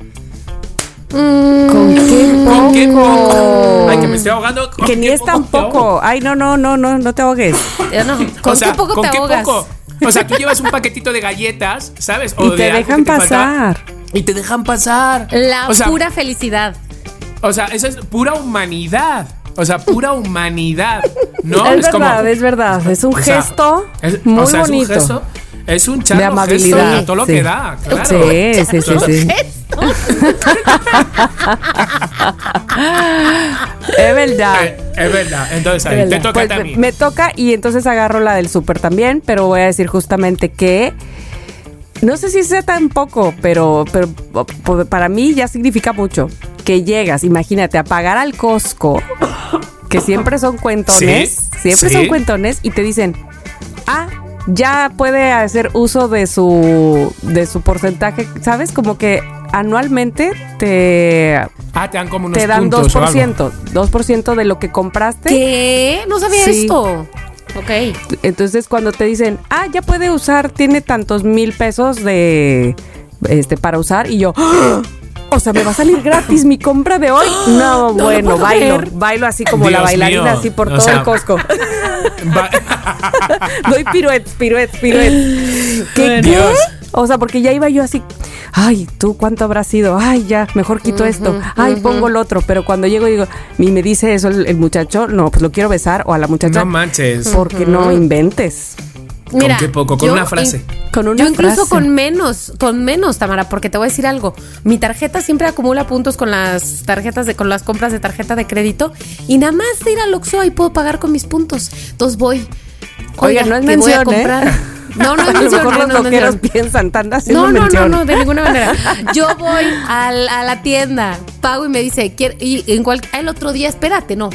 ¿Con qué ¿Con qué poco? poco? Ay, que me estoy ahogando. ¿Con Que ni es tan poco. Ay, no, no, no, no, no te ahogues. No, ¿Con O sea, qué poco ¿con te qué ahogas? poco? O sea, tú llevas un paquetito de galletas, ¿sabes? Y de te dejan falta, pasar. y te dejan pasar. La O sea, pura felicidad. O sea, eso es pura humanidad. O sea, pura humanidad. ¿No? es, verdad, es verdad. Es un o sea, gesto es- muy o sea, bonito. Es un gesto, es un charro De amabilidad, gesto a todo lo que da, claro. Sí, sí, sí, sí. Es verdad. Eh, es verdad. Entonces ahí, te toca Pues, también. Me toca y entonces agarro la del súper también, pero voy a decir justamente que no sé si sea tan poco, pero, pero para mí ya significa mucho. Que llegas, imagínate, a pagar al Costco, que siempre son cuentones, Sí, siempre sí. son cuentones, y te dicen, ah, ya puede hacer uso de su, de su porcentaje, ¿sabes? Como que anualmente te, Ah, te dan como unos te dan puntos o algo. 2%, 2% de lo que compraste. ¿Qué? No sabía Sí. esto. Ok. Entonces cuando te dicen, ah, ya puede usar, tiene tantos mil pesos de este para usar, y yo, ¡Ah! O sea, me va a salir gratis mi compra de hoy. No, bueno, bailo, bailo así como la bailarina, mío, así por o todo sea- el Costco. Doy piruetes, piruetes, piruetes. ¿Qué, qué? Dios. O sea, porque ya iba yo así, ay, tú cuánto habrá sido, ay, ya, mejor quito esto, ay, pongo el otro, pero cuando llego y digo, y me dice eso el, el muchacho, no, pues lo quiero besar, o a la muchacha, no manches. porque no inventes. Mira, qué poco? Con yo una frase. in- Con una yo incluso frase. con menos, con menos, Tamara, porque te voy a decir algo. Mi tarjeta siempre acumula puntos con las tarjetas de, con las compras de tarjeta de crédito y nada más de ir al Oxxo ahí puedo pagar con mis puntos. Entonces voy. Oiga, no es que voy a mención, ¿eh? comprar. No, no es a lo mención, mejor no, los no mención. piensan, están haciendo No, no, no, mención. no, de ninguna manera. Yo voy al- a la tienda, pago y me dice, "Quiero-" y en cual, el otro día, espérate, no,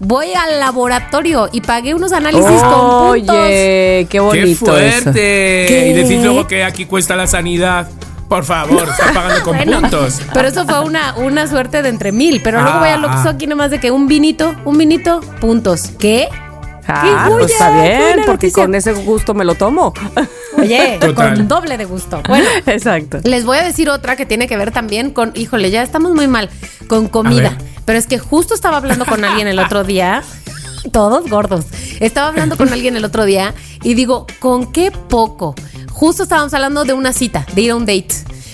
voy al laboratorio y pagué unos análisis con puntos. Oye, qué ¡Qué bonito fuerte! eso. ¿Qué? Y decir luego que aquí cuesta la sanidad. Por favor, está pagando con Bueno, puntos. Pero eso fue una, una suerte de entre mil. Pero luego Ah, voy al Oxxo ah. aquí nomás de que un vinito, un vinito, puntos. ¿Qué? Ah, ¡Qué pues está ¡Qué bien, porque noticia! con ese gusto me lo tomo. Oye, Total. con doble de gusto. Bueno, Exacto. les voy a decir otra que tiene que ver también con, híjole, ya estamos muy mal. con comida. Pero es que justo estaba hablando con alguien el otro día. Todos gordos. Estaba hablando con alguien el otro día y digo, ¿con qué poco? Justo estábamos hablando de una cita, de ir a un date.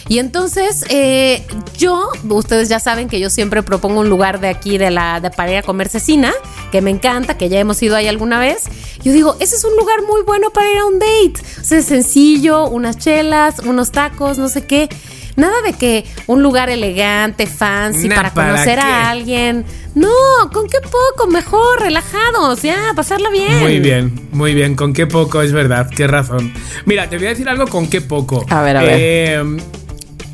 Y entonces, eh, yo, ustedes ya saben que yo siempre propongo un lugar de aquí de la de para ir a comer cecina, que me encanta, que ya hemos ido ahí alguna vez. Yo digo, ese es un lugar muy bueno para ir a un date. O sea, es sencillo, unas chelas, unos tacos, no sé qué. Nada de que un lugar elegante, fancy, Nah, para ¿para conocer a alguien. No, con qué poco, mejor, relajados, ya, pasarla bien. Muy bien, muy bien. Con qué poco, es verdad, qué razón. Mira, te voy a decir algo con qué poco. A ver, a ver. Eh,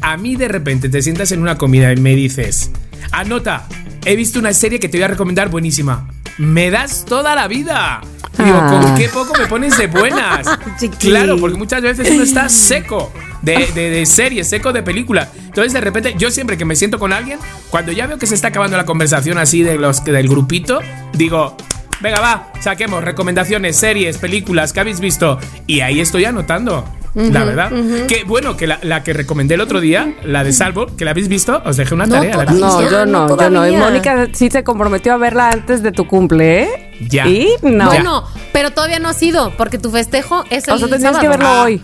a mí de repente te sientas en una comida y me dices, anota, he visto una serie que te voy a recomendar buenísima. Me das toda la vida. Y digo, Ah. ¿con qué poco me pones de buenas? Claro, porque muchas veces uno está seco de, de, de series, seco de película. Entonces, de repente, yo siempre que me siento con alguien, cuando ya veo que se está acabando la conversación así de los del grupito, digo, venga, va, saquemos recomendaciones, series, películas que habéis visto. Y ahí estoy anotando. La verdad. Que bueno, que la, la que recomendé el otro día, la de Salvo, que la habéis visto, os dejé una No, tarea. ¿la habéis todavía. No, yo no, no yo no. Y. Mónica sí se comprometió a verla antes de tu cumple, ¿eh? Ya. Y no. Bueno, pero todavía no ha sido, porque tu festejo es el o sea, tendrías sábado. que verlo Ah. hoy.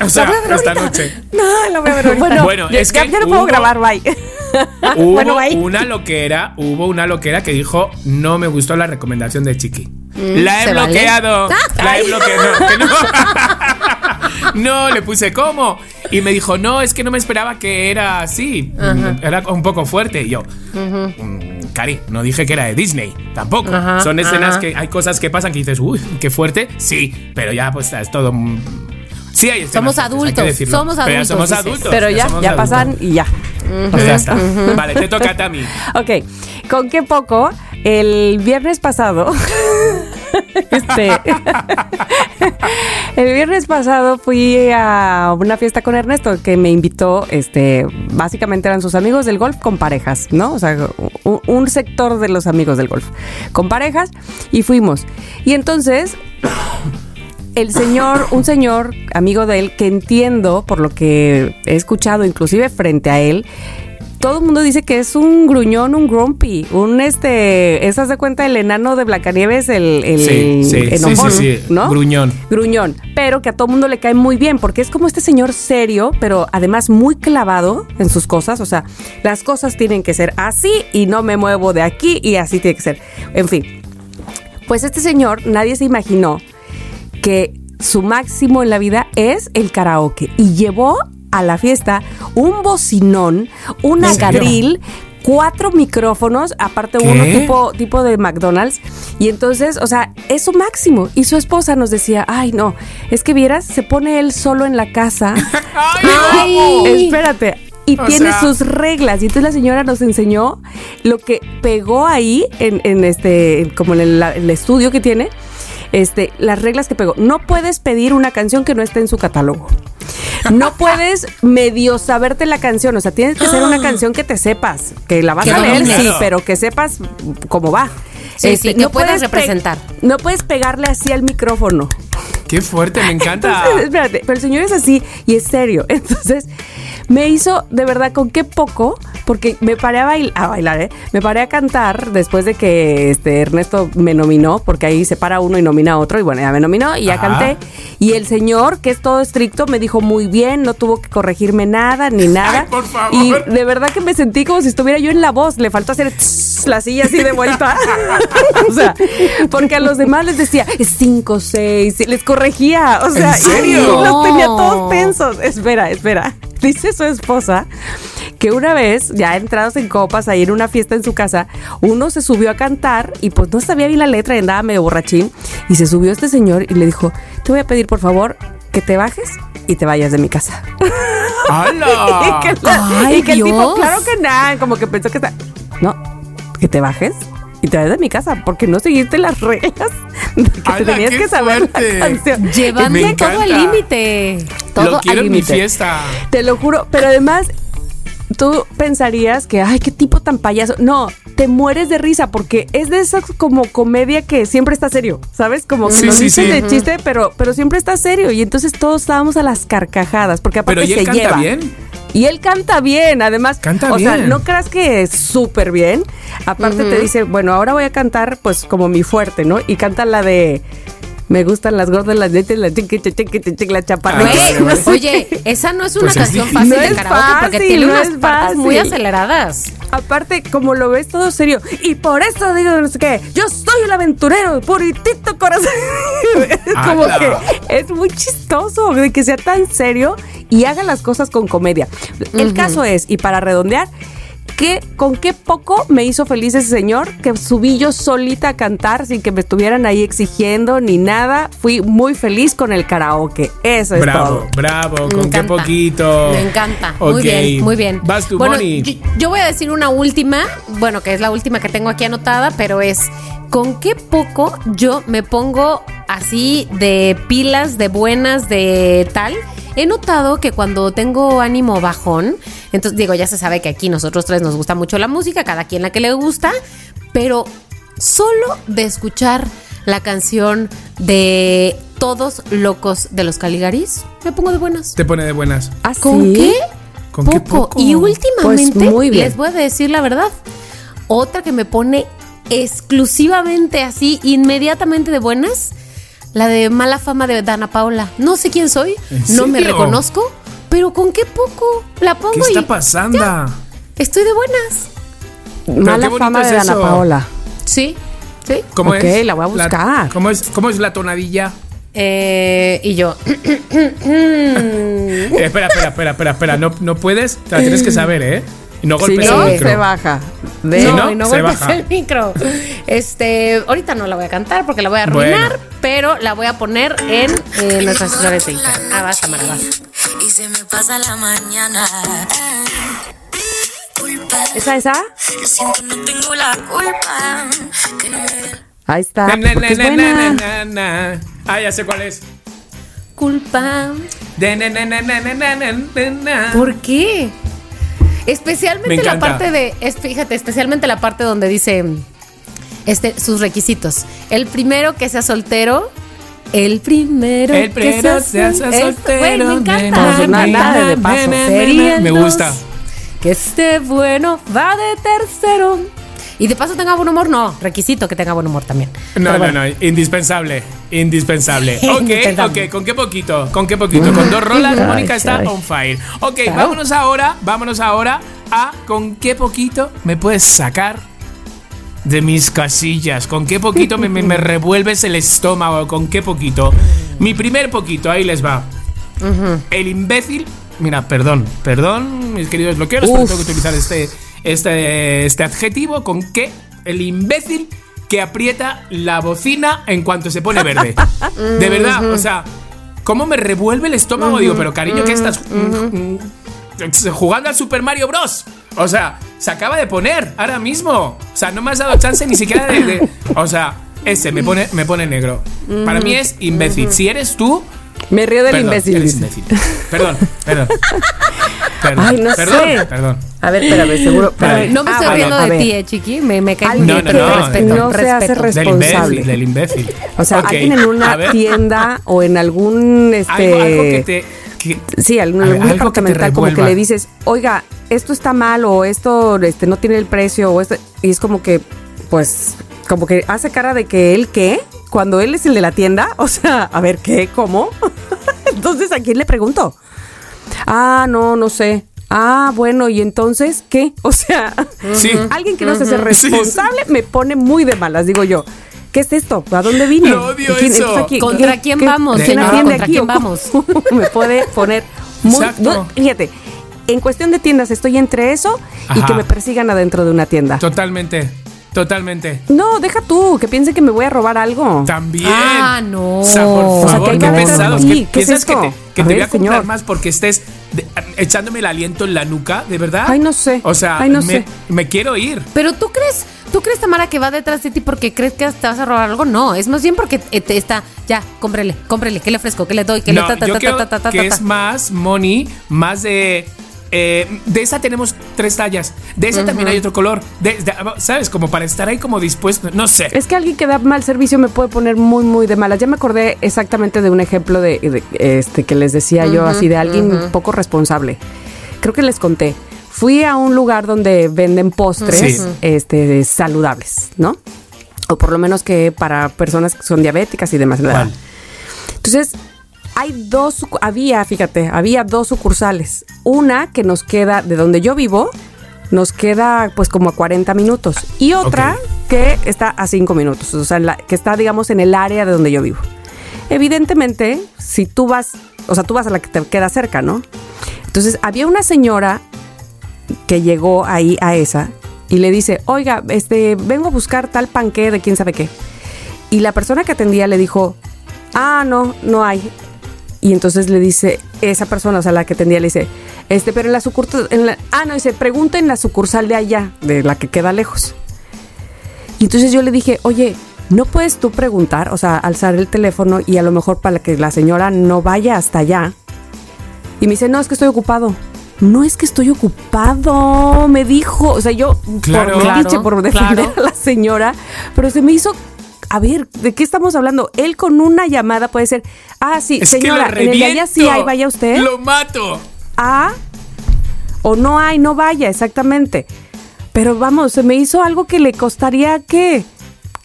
O sea, esta noche. No, la voy a ver. Bueno, Bueno, es que ya no puedo grabar, bye. Hubo Bueno, bye. una loquera, hubo una loquera que dijo no me gustó la recomendación de Chiqui. la he bloqueado. Ah, la he bloqueado. que no. no, le puse cómo. Y me dijo, no, es que no me esperaba que era así. Era un poco fuerte. Y yo, "Mm, Cari, no dije que era de Disney. Tampoco. Ajá, Son escenas ajá. que hay cosas que pasan que dices, uy, qué fuerte. Sí, pero ya pues es todo. Sí, hay escenas Somos fuertes, hay que adultos, decirlo. somos Pero ya adultos, somos dices. adultos. Pero ya, somos ya adultos. pasan y ya. Pues ya está. Vale, te toca a Tami. Ok, con qué poco, el viernes pasado, este, el viernes pasado fui a una fiesta con Ernesto que me invitó, este, básicamente eran sus amigos del golf con parejas, ¿no? O sea, un, un sector de los amigos del golf con parejas y fuimos. Y entonces el señor, un señor amigo de él, que entiendo por lo que he escuchado, inclusive frente a él, todo el mundo dice que es un gruñón, un grumpy, un este, ¿estás de cuenta el enano de Blancanieves, el, el Sí, sí, sí, enojón, sí, sí, ¿no? gruñón. Gruñón, pero que a todo el mundo le cae muy bien, porque es como este señor serio, pero además muy clavado en sus cosas, o sea, las cosas tienen que ser así y no me muevo de aquí y así tiene que ser. En fin, pues este señor, nadie se imaginó que su máximo en la vida es el karaoke y llevó a la fiesta un bocinón, una ¿En serio? grill, cuatro micrófonos, aparte ¿Qué? uno tipo, tipo de McDonald's. Y entonces, o sea, es su máximo. Y su esposa nos decía, ay no, es que vieras, se pone él solo en la casa. ¡Ay! Espérate. Y O tiene sea- sus reglas. Y entonces la señora nos enseñó lo que pegó ahí en, en este, como en el, el estudio que tiene. Este, las reglas que pegó. No puedes pedir una canción que no esté en su catálogo. No puedes medio saberte la canción. O sea, tienes que ser una canción que te sepas. Que la vas Que a leer, sí, pero que sepas cómo va. Sí, sí, que puedas puedes representar. No puedes pegarle así al micrófono. ¡Qué fuerte! Me encanta. Entonces, espérate, pero el señor es así y es serio. Entonces, me hizo de verdad con qué poco, porque me paré a, bail- a bailar, ¿eh? Me paré a cantar después de que este Ernesto me nominó, porque ahí se para uno y nomina a otro, y bueno, ya me nominó y ya canté. Y el señor, que es todo estricto, me dijo muy bien, no tuvo que corregirme nada ni nada. Ay, por favor. Y de verdad que me sentí como si estuviera yo en la voz. Le faltó hacer tss, la silla así de vuelta. o sea, porque a los demás les decía cinco, seis, les corregía. O sea, ¿En serio? y los tenía todos tensos. Espera, espera. Dice su esposa que una vez, ya entrados en copas ahí en una fiesta en su casa, uno se subió a cantar y pues no sabía bien la letra y andaba medio borrachín. Y se subió este señor y le dijo: Te voy a pedir por favor que te bajes y te vayas de mi casa. ¡Hala! y que, la- Ay, y que el tipo, claro que nada, como que pensó que está. No, que te bajes y te de mi casa, porque no seguiste las reglas de que te ¡Hala, tenías que saber fuerte! la canción. Llevando todo al límite. todo Lo quiero al en mi límite. fiesta. Te lo juro, pero además tú pensarías que, ay, qué tipo tan payaso. No, te mueres de risa porque es de esa como comedia que siempre está serio, ¿sabes? Como que Sí, lo sí, dices sí. de chiste, pero, pero siempre está serio. Y entonces todos estábamos a las carcajadas porque aparte Pero ¿y él se canta lleva. bien? Y él canta bien, además. Canta o sea, no creas que es súper bien. Aparte te dice, bueno, ahora voy a cantar pues como mi fuerte, ¿no? Y canta la de me gustan las gordas, las netas, las chiqui, chiqui, chiqui, chiqui, la chaparra. Ah, vale. Oye, esa no es una Pues canción fácil No de karaoke porque tiene no unas es partes muy aceleradas. Aparte, como lo ves todo serio. Y por eso digo, no sé qué, yo soy el aventurero, puritito corazón. Es como ¡Hala! que es muy chistoso de que sea tan serio y haga las cosas con comedia. El caso es, y para redondear, que con qué poco me hizo feliz ese señor que subí yo solita a cantar sin que me estuvieran ahí exigiendo ni nada. Fui muy feliz con el karaoke. Eso es Bravo, todo. bravo, Me con qué poquito. Me encanta. Ok. Muy bien, muy bien. Vas tú, bueno, Moni. yo, yo voy a decir una última, bueno, que es la última que tengo aquí anotada, pero es con qué poco yo me pongo así de pilas, de buenas, de tal. He notado que cuando tengo ánimo bajón, entonces digo, ya se sabe que aquí nosotros tres nos gusta mucho la música, cada quien la que le gusta, pero solo de escuchar la canción de Todos Locos de los Caligaris, me pongo de buenas. Te pone de buenas. ¿Ah, ¿Con sí? qué? ¿Con qué poco? Y últimamente, Pues muy bien. les voy a decir la verdad, otra que me pone exclusivamente así, inmediatamente de buenas, la de mala fama de Dana Paula. No sé quién soy, ¿En no me reconozco, pero con qué poco la pongo ¿Qué está y pasando? ya, estoy de buenas. Mala fama es de Ana eso. Paola. Sí, sí. ¿Cómo Ok, es? la voy a buscar. ¿cómo, es, ¿Cómo es la tonadilla? Eh, y yo. Eh, espera, espera, espera, espera, espera. No, no puedes, te la tienes que saber, ¿eh? Y No golpes el micro. se baja. De si no, y no golpes el micro. Este, ahorita no la voy a cantar porque la voy a arruinar, pero la voy a poner en eh, nuestras de Instagram. Ah, basta, Mara, basta. Y se me pasa la mañana. ¿Esa, esa? Siento no tengo la culpa. Ahí está. Na, na, es buena. Ah, ya sé cuál es. Culpa. ¿Por qué? Me Especialmente la parte de, es- fíjate, especialmente la parte donde dice este, sus requisitos. El primero que sea soltero. El primero, El primero sea sol- soltero. Güey, me encanta. Na, nada, na, nada de paso. Me gusta. Que esté bueno, va de tercero. Y de paso tenga buen humor, no. Requisito que tenga buen humor también. No, no, no, indispensable, indispensable. Ok, Indispensable. ok, ¿con qué poquito? ¿Con qué poquito? Con dos rolas, Mónica está on fire. Ok, Claro. vámonos ahora, vámonos ahora a con qué poquito me puedes sacar de mis casillas. ¿Con qué poquito me, me- me revuelves el estómago? ¿Con qué poquito? Mi primer poquito, ahí les va. El imbécil. Mira, perdón, perdón, mis queridos bloqueos, pero tengo que utilizar este, este, este adjetivo. ¿Con qué? El imbécil que aprieta la bocina en cuanto se pone verde. De verdad, o sea, ¿cómo me revuelve el estómago? Digo, pero cariño, ¿qué estás jugando al Super Mario Bros? O sea, se acaba de poner ahora mismo. O sea, no me has dado chance ni siquiera de. de- o sea, ese me pone, me pone negro. Para mí es imbécil. Si eres tú, Me río del Perdón, imbécil. eres imbécil. Perdón, perdón. Perdón, Ay, no perdón, sé. perdón. A ver, espérame, seguro. Vale. No me Ah, estoy bueno, riendo de ti, eh, chiqui. Me, me cae No, no, que no, respeto, no se hace respeto. Del responsable. imbécil, del imbécil. O sea, Ok, alguien en una tienda o en algún este Algo, algo que te. que- sí, algún, algo que departamental como que le dices, "Oiga, esto está mal o esto este no tiene el precio o esto" y es como que pues como que hace cara de que él qué cuando él es el de la tienda, o sea, a ver, ¿qué? ¿Cómo? Entonces, ¿a quién le pregunto? Ah, no, no sé. Ah, bueno, ¿y entonces qué? O sea, Sí. alguien que no se hace sí. responsable me pone muy de malas, digo yo. ¿Qué es esto? ¿A dónde vine? Lo odio ¿Quién- eso. entonces aquí- ¿Contra quién qué- vamos, ¿Quién atiende ¿Contra aquí? quién ¿O vamos? me puede poner muy... Exacto. no, fíjate, en cuestión de tiendas estoy entre eso y que me persigan adentro de una tienda. Totalmente, totalmente. No, deja tú, que piensen que me voy a robar algo. También. Ah, no. O sea, por O sea, favor, ¿qué hay qué que? ¿Qué, ¿Qué es piensas que te, que A te ver, voy a comprar señor. más porque estés de- echándome el aliento en la nuca? ¿De verdad? Ay, no sé. O sea, Ay, no me, sé. me quiero ir. Pero tú crees, tú crees, Tamara, que va detrás de ti porque crees que te vas a robar algo? No, es más bien porque eh, te está, ya, cómprele, cómprele, ¿qué le ofrezco? ¿Qué le doy? ¿Qué le No, ta, ta, yo ta, creo ta, ta, ta, que ta, es más money, más de... eh, de esa tenemos tres tallas. De esa también hay otro color. De- de- ¿Sabes? Como para estar ahí como dispuesto. No sé. Es que alguien que da mal servicio me puede poner muy, muy de malas. Ya me acordé exactamente de un ejemplo de, de, este que les decía yo, así de alguien poco responsable. creo que les conté. Fui a un lugar donde venden postres Sí. este, saludables, ¿no? O por lo menos que para personas que son diabéticas y demás. Entonces, hay dos, había, fíjate, había dos sucursales. Una que nos queda de donde yo vivo, nos queda pues como a 40 minutos. Y otra que está a 5 minutos, o sea, la- que está digamos en el área de donde yo vivo. Evidentemente, si tú vas, o sea, tú vas a la que te queda cerca, ¿no? Entonces, había una señora que llegó ahí a esa y le dice, oiga, este, vengo a buscar tal panqué de quién sabe qué. Y la persona que atendía le dijo, ah, no, no hay. Y entonces le dice, esa persona, o sea, la que atendía, le dice, este, pero en la sucursal, en la- ah, no, dice, pregunta en la sucursal de allá, de la que queda lejos. Y entonces yo le dije, oye, ¿no puedes tú preguntar, o sea, alzar el teléfono y a lo mejor para que la señora no vaya hasta allá? Y me dice, no, es que estoy ocupado. No es que estoy ocupado, me dijo. O sea, yo Claro. por Claro, por defender claro. a la señora, pero se me hizo. A ver, ¿de qué estamos hablando? Él con una llamada puede ser, ah, sí, Es señora, que en lo el de allá sí hay, vaya usted. Lo mato. Ah, o no hay, no vaya, exactamente. Pero vamos, se me hizo algo que le costaría, ¿qué?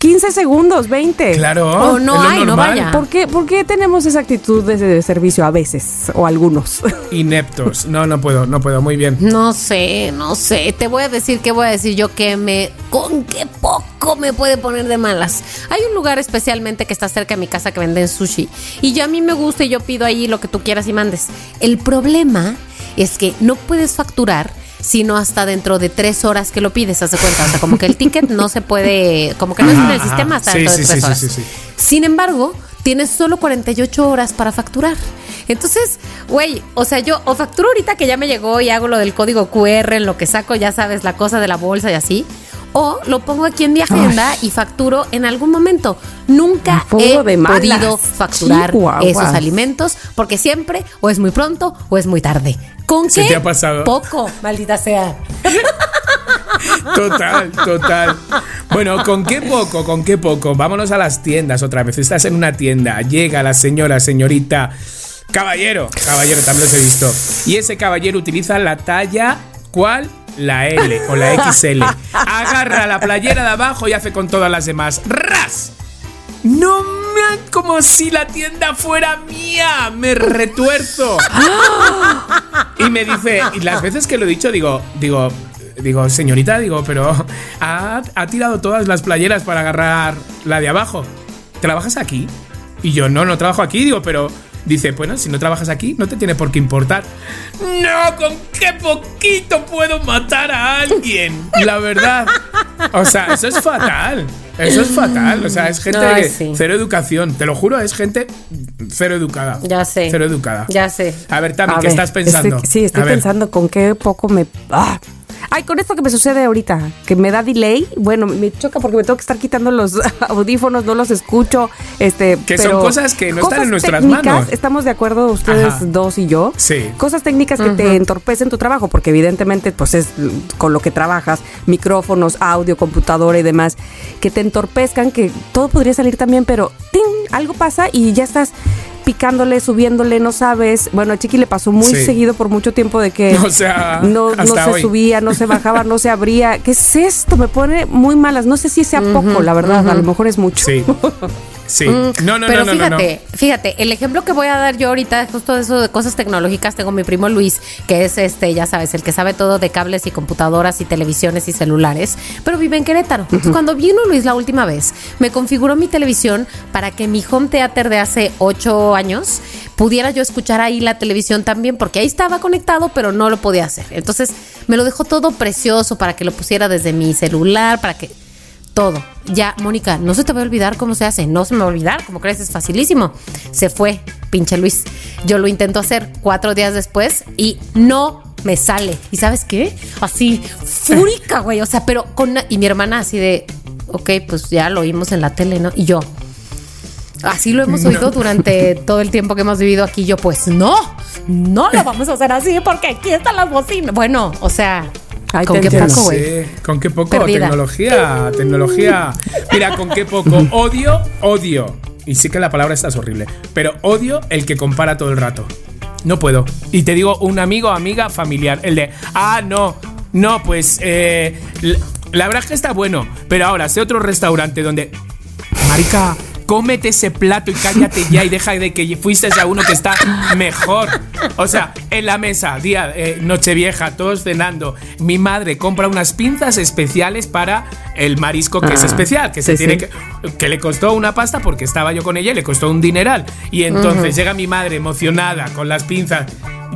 15 segundos, 20. Claro. O no es lo hay, no normal. vaya. ¿Por qué, por qué tenemos esa actitud de, de servicio a veces? O algunos. Ineptos. No, no puedo, no puedo. Muy bien. No sé, no sé. Te voy a decir qué voy a decir yo que me. con qué poco me puede poner de malas. Hay un lugar especialmente que está cerca de mi casa que venden sushi. Y yo a mí me gusta y yo pido ahí lo que tú quieras y mandes. El problema es que no puedes facturar sino hasta dentro de tres horas que lo pides, haz de cuenta. O sea, como que el ticket no se puede, como que no está en el sistema hasta sí, dentro sí, de tres sí, horas. sí, sí, sí. Sin embargo, tienes solo 48 horas para facturar. Entonces, güey, o sea, yo o facturo ahorita que ya me llegó y hago lo del código QR en lo que saco, ya sabes, la cosa de la bolsa y así. O lo pongo aquí en mi agenda y facturo en algún momento. Nunca he de podido facturar esos alimentos porque siempre o es muy pronto o es muy tarde. ¿Con ¿Se qué? te ha pasado? Poco, maldita sea. Total, total. Bueno, ¿con qué poco? ¿Con qué poco? Vámonos a las tiendas otra vez. Estás en una tienda, llega la señora, señorita, caballero, caballero, también los he visto. Y ese caballero utiliza la talla, ¿cuál? La L o la XL. Agarra la playera de abajo y hace con todas las demás. ¡Ras! No me como si la tienda fuera mía, me retuerzo. Y me dice, y las veces que lo he dicho, digo, digo, digo, señorita, digo, pero ha, ha tirado todas las playeras para agarrar la de abajo. ¿Trabajas aquí? Y yo, no, no trabajo aquí, digo, pero dice, bueno, si no trabajas aquí, no te tiene por qué importar. No, con qué poquito puedo matar a alguien, la verdad. O sea, eso es fatal. Eso es fatal. O sea, es gente que- sí. cero educación. Te lo juro, es gente cero educada. Ya sé. Cero educada. Ya sé. A ver, Tami, A ¿qué ver, estás pensando? estoy- sí, estoy A ver. pensando con qué poco me. ¡Ah! Ay, con esto que me sucede ahorita, que me da delay, bueno, me choca porque me tengo que estar quitando los audífonos, no los escucho, este, Que son cosas que no están en nuestras técnicas, manos. Estamos de acuerdo ustedes Ajá. dos y yo. Sí. Cosas técnicas que te entorpecen tu trabajo, porque evidentemente, pues es con lo que trabajas, micrófonos, audio, computadora y demás, que te entorpezcan, que todo podría salir también, pero ¡ting! algo pasa y ya estás picándole, subiéndole, no sabes. Bueno, a Chiqui le pasó muy Sí. seguido por mucho tiempo de que O sea, no, se hoy. subía, no se bajaba, no se abría. ¿Qué es esto? Me pone muy malas. No sé si sea poco, la verdad, a lo mejor es mucho. Sí. Sí. Mm, No, no, Pero no, no, no, no. fíjate, fíjate, el ejemplo que voy a dar yo ahorita, justo de eso de cosas tecnológicas, tengo mi primo Luis, que es este, ya sabes, el que sabe todo de cables y computadoras y televisiones y celulares, pero vive en Querétaro. Entonces, cuando vino Luis la última vez, me configuró mi televisión para que mi home theater de hace ocho años pudiera yo escuchar ahí la televisión también, porque ahí estaba conectado, pero no lo podía hacer. Entonces, me lo dejó todo precioso para que lo pusiera desde mi celular, para que todo. Ya, Mónica, no se te va a olvidar cómo se hace. No se me va a olvidar, como crees, es facilísimo. Se fue, pinche Luis. Yo lo intento hacer cuatro días después y no me sale. ¿Y sabes qué? Así, fúrica, güey. O sea, pero con. Y mi hermana así de, ok, pues ya lo oímos en la tele, ¿no? Y yo. Así lo hemos oído durante todo el tiempo que hemos vivido aquí. Yo, pues no, no lo vamos a hacer así porque aquí están las bocinas. Bueno, o sea, Ay, con qué poco, güey. Sí, con qué poco Perdida. tecnología, tecnología. Mira, con qué poco odio, odio. Y sí que la palabra esta es horrible, pero odio el que compara todo el rato. no puedo. Y te digo, un amigo, amiga, familiar. El de, ah, no, no, pues eh, la, la verdad es que está bueno. Pero ahora, sé otro restaurante donde, marica, cómete ese plato y cállate ya y deja de que fuiste a uno que está mejor. O sea, en la mesa, día, eh, Nochevieja, todos cenando. Mi madre compra unas pinzas especiales para el marisco que es Ah, especial, que se tiene sí. que, que le costó una pasta porque estaba yo con ella y le costó un dineral. Y entonces llega mi madre emocionada con las pinzas.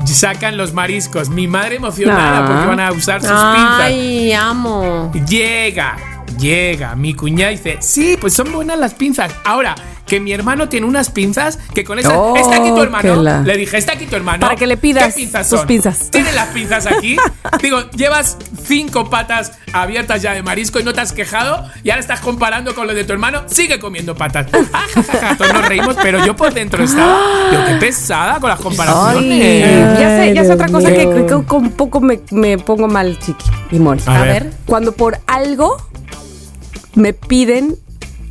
Sacan los mariscos. Mi madre emocionada Ah. porque van a usar sus pinzas. Ay, amo. Llega, llega mi cuñada y dice, sí, pues son buenas las pinzas. Ahora, que mi hermano tiene unas pinzas que con esas... Oh, ¿Está aquí tu hermano? la- Le dije, ¿está aquí tu hermano? Para que le pidas ¿Qué pinzas sus son? pinzas. ¿Tiene las pinzas aquí? Digo, llevas cinco patas abiertas ya de marisco y no te has quejado y ahora estás comparando con lo de tu hermano. Sigue comiendo patas. Ah. Todos nos reímos, pero yo por dentro estaba... Yo, qué pesada con las comparaciones. Ay, ya sé, ya sé Dios otra cosa que, que- un poco me, me pongo mal, chiqui y. A A ver. ver. Cuando por algo me piden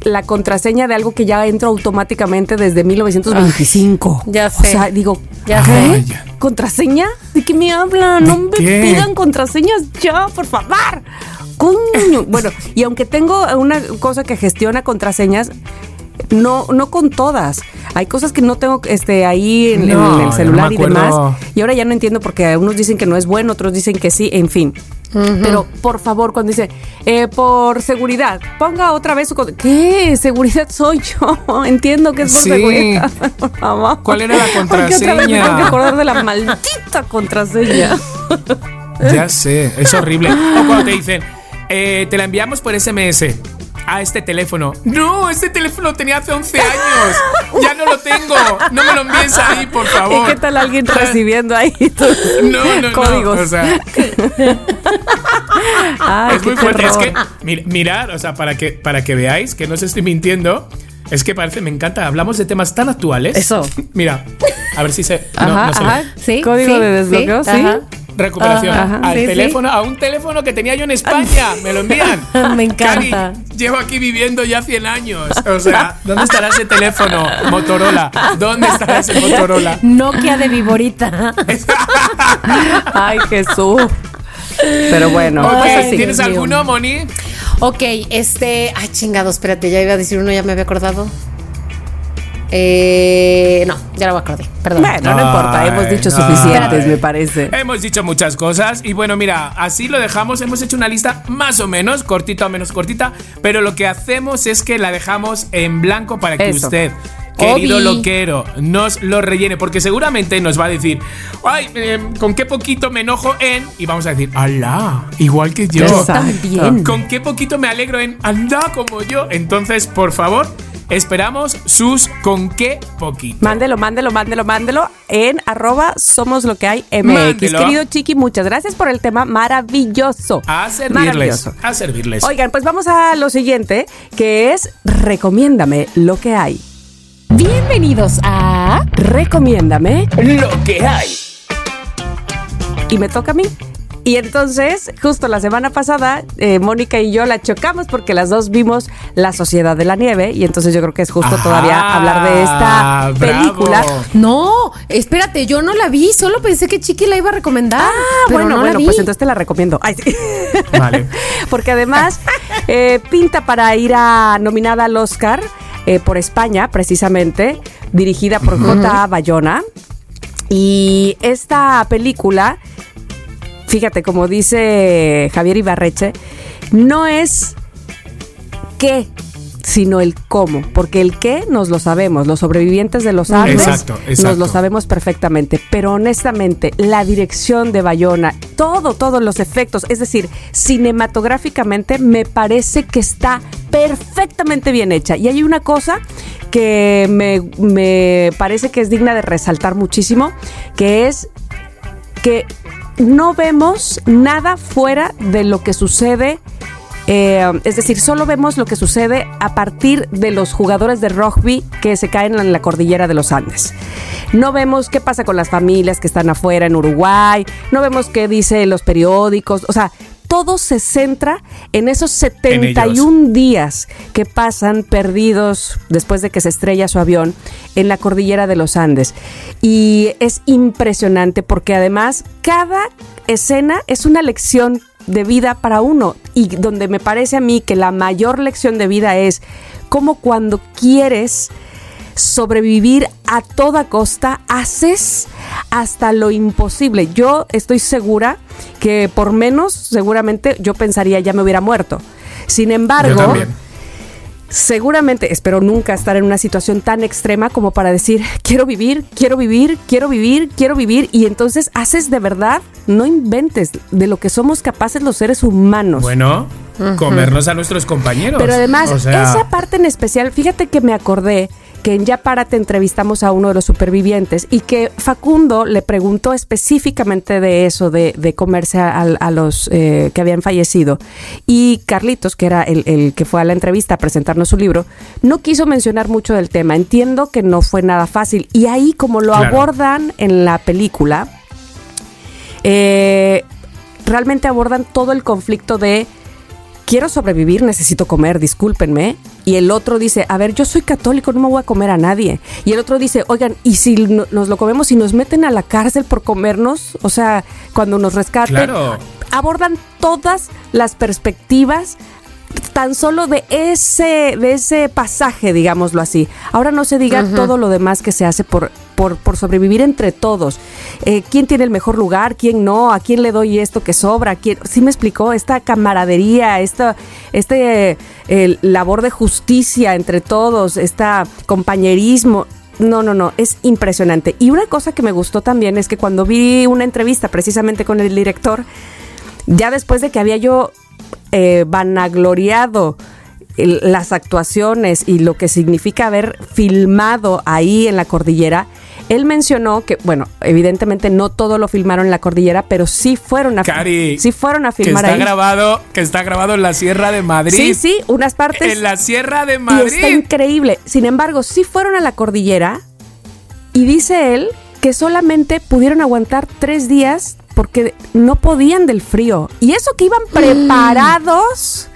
la contraseña de algo que ya entro automáticamente desde 1925. ya O sé. sea, digo, Ya ¿qué? sé. Ay, ya. ¿Contraseña? ¿De qué me hablan? No ¿De me qué? pidan contraseñas ya, por favor. Coño. Bueno, y aunque tengo una cosa que gestiona contraseñas, no, no con todas. Hay cosas que no tengo este, ahí en, el celular y demás. Y ahora ya no entiendo porque unos dicen que no es bueno, otros dicen que sí, en fin. Pero por favor, cuando dice, eh, por seguridad, ponga otra vez su... ¿Qué? Seguridad soy yo. Entiendo que es por Sí. seguridad. Por favor. ¿Cuál era la otra vez contraseña? tengo que acordar de la maldita contraseña. Ya sé, es horrible. O cuando te dicen, eh, te la enviamos por SMS a este teléfono. No, este teléfono lo tenía hace 11 años. Ya no lo tengo. No me lo envíes ahí, por favor. ¿Y qué tal alguien recibiendo ahí tus No, no, códigos? no. O sea, Ay, es muy fuerte. Es terror. que, mir- mirad, o sea, para que, para que veáis que no os estoy mintiendo, es que parece, me encanta. Hablamos de temas tan actuales. Eso. Mira, a ver si se. No, Ajá, no se ajá. Sí. Código sí, de desbloqueo, sí. ajá. Recuperación. Ajá, al sí, sí. teléfono, a un teléfono que tenía yo en España. Me lo envían. Me encanta. Cari, llevo aquí viviendo ya 100 años. O sea, ¿dónde estará ese teléfono? Motorola. ¿Dónde estará ese Motorola? Nokia de Viborita. Ay, Jesús. Pero bueno, pues. ¿Tienes alguno, Moni? ok, este. Ay, chingado, espérate, ya iba a decir uno, ya me había acordado. Eh, no, ya lo acordé, perdón. Bueno, no importa, Ay, hemos dicho suficientes, me parece. Hemos dicho muchas cosas y bueno, mira, así lo dejamos. Hemos hecho una lista más o menos, cortita o menos cortita, pero lo que hacemos es que la dejamos en blanco para que Eso. usted, querido Obi. loquero, nos lo rellene, porque seguramente nos va a decir, ay, eh, con qué poquito me enojo en, y vamos a decir, alá, igual que yo. Exacto. Con qué poquito me alegro en, anda como yo. Entonces, por favor, esperamos sus con qué poquito. Mándelo, mándelo, mándelo, mándelo en arroba somos lo que hay MX. Mándelo. Querido Chiqui, muchas gracias por el tema maravilloso. A servirles. Maravilloso. A servirles. Oigan, pues vamos a lo siguiente, que es recomiéndame lo que hay. Bienvenidos a. Recomiéndame lo que hay. y me toca a mí. Y entonces, justo la semana pasada, eh, Mónica y yo la chocamos porque las dos vimos La Sociedad de la Nieve y entonces yo creo que es justo Ajá, todavía hablar de esta bravo. película. No, espérate, yo no la vi, solo pensé que Chiqui la iba a recomendar. Ah, pero bueno, no la bueno, vi. pues entonces te la recomiendo. Ay, sí. Vale. Porque además eh, pinta para ir a nominada al Oscar eh, por España, precisamente, dirigida por J. Bayona. Y esta película, fíjate, como dice Javier Ibarreche, no es qué, sino el cómo, porque el qué nos lo sabemos, los sobrevivientes de los Andes Exacto, nos exacto. lo sabemos perfectamente, pero honestamente la dirección de Bayona, todo, todos los efectos, es decir, cinematográficamente me parece que está perfectamente bien hecha. Y hay una cosa que me, me parece que es digna de resaltar muchísimo, que es que no vemos nada fuera de lo que sucede. eh, es decir, solo vemos lo que sucede a partir de los jugadores de rugby que se caen en la cordillera de los Andes. No vemos qué pasa con las familias que están afuera en Uruguay, no vemos qué dicen los periódicos, o sea, todo se centra en esos 71 días que pasan perdidos después de que se estrella su avión en la cordillera de los Andes. Y es impresionante porque además cada escena es una lección de vida para uno y donde me parece a mí que la mayor lección de vida es como cuando quieres sobrevivir a toda costa, haces hasta lo imposible. Yo estoy segura que por menos, seguramente yo pensaría ya me hubiera muerto. Sin embargo, seguramente, espero nunca estar en una situación tan extrema como para decir, quiero vivir, quiero vivir, quiero vivir, quiero vivir, y entonces haces de verdad, no inventes de lo que somos capaces los seres humanos. Bueno, comernos a nuestros compañeros. Pero además, O sea, esa parte en especial, fíjate que me acordé que en Ya Párate entrevistamos a uno de los supervivientes y que Facundo le preguntó específicamente de eso, de, de comerse a, a los eh, que habían fallecido. Y Carlitos, que era el, el que fue a la entrevista a presentarnos su libro, no quiso mencionar mucho del tema. Entiendo que no fue nada fácil. Y ahí, como lo Claro. abordan en la película, eh, realmente abordan todo el conflicto de quiero sobrevivir, necesito comer, discúlpenme. Y el otro dice, a ver, yo soy católico, no me voy a comer a nadie. Y el otro dice, oigan, ¿y si no- nos lo comemos y nos meten a la cárcel por comernos? O sea, cuando nos rescaten. Claro. Abordan todas las perspectivas tan solo de ese, de ese pasaje, digámoslo así. Ahora no se diga todo lo demás que se hace por, por, por sobrevivir entre todos. Eh, ¿Quién tiene el mejor lugar? ¿Quién no? ¿A quién le doy esto que sobra? ¿Quién? ¿Sí me explicó? Esta camaradería, esta, este eh, labor de justicia entre todos, esta compañerismo. No, no, no, es impresionante. Y una cosa que me gustó también es que cuando vi una entrevista precisamente con el director, ya después de que había yo eh, vanagloriado las actuaciones y lo que significa haber filmado ahí en la cordillera, él mencionó que, bueno, evidentemente no todo lo filmaron en la cordillera, pero sí fueron a, Cari, sí fueron a que filmar está ahí. grabado, que está grabado en la Sierra de Madrid. Sí, sí, unas partes. En la Sierra de Y Madrid. está increíble. Sin embargo, sí fueron a la cordillera y dice él que solamente pudieron aguantar tres días porque no podían del frío. Y eso que iban preparados.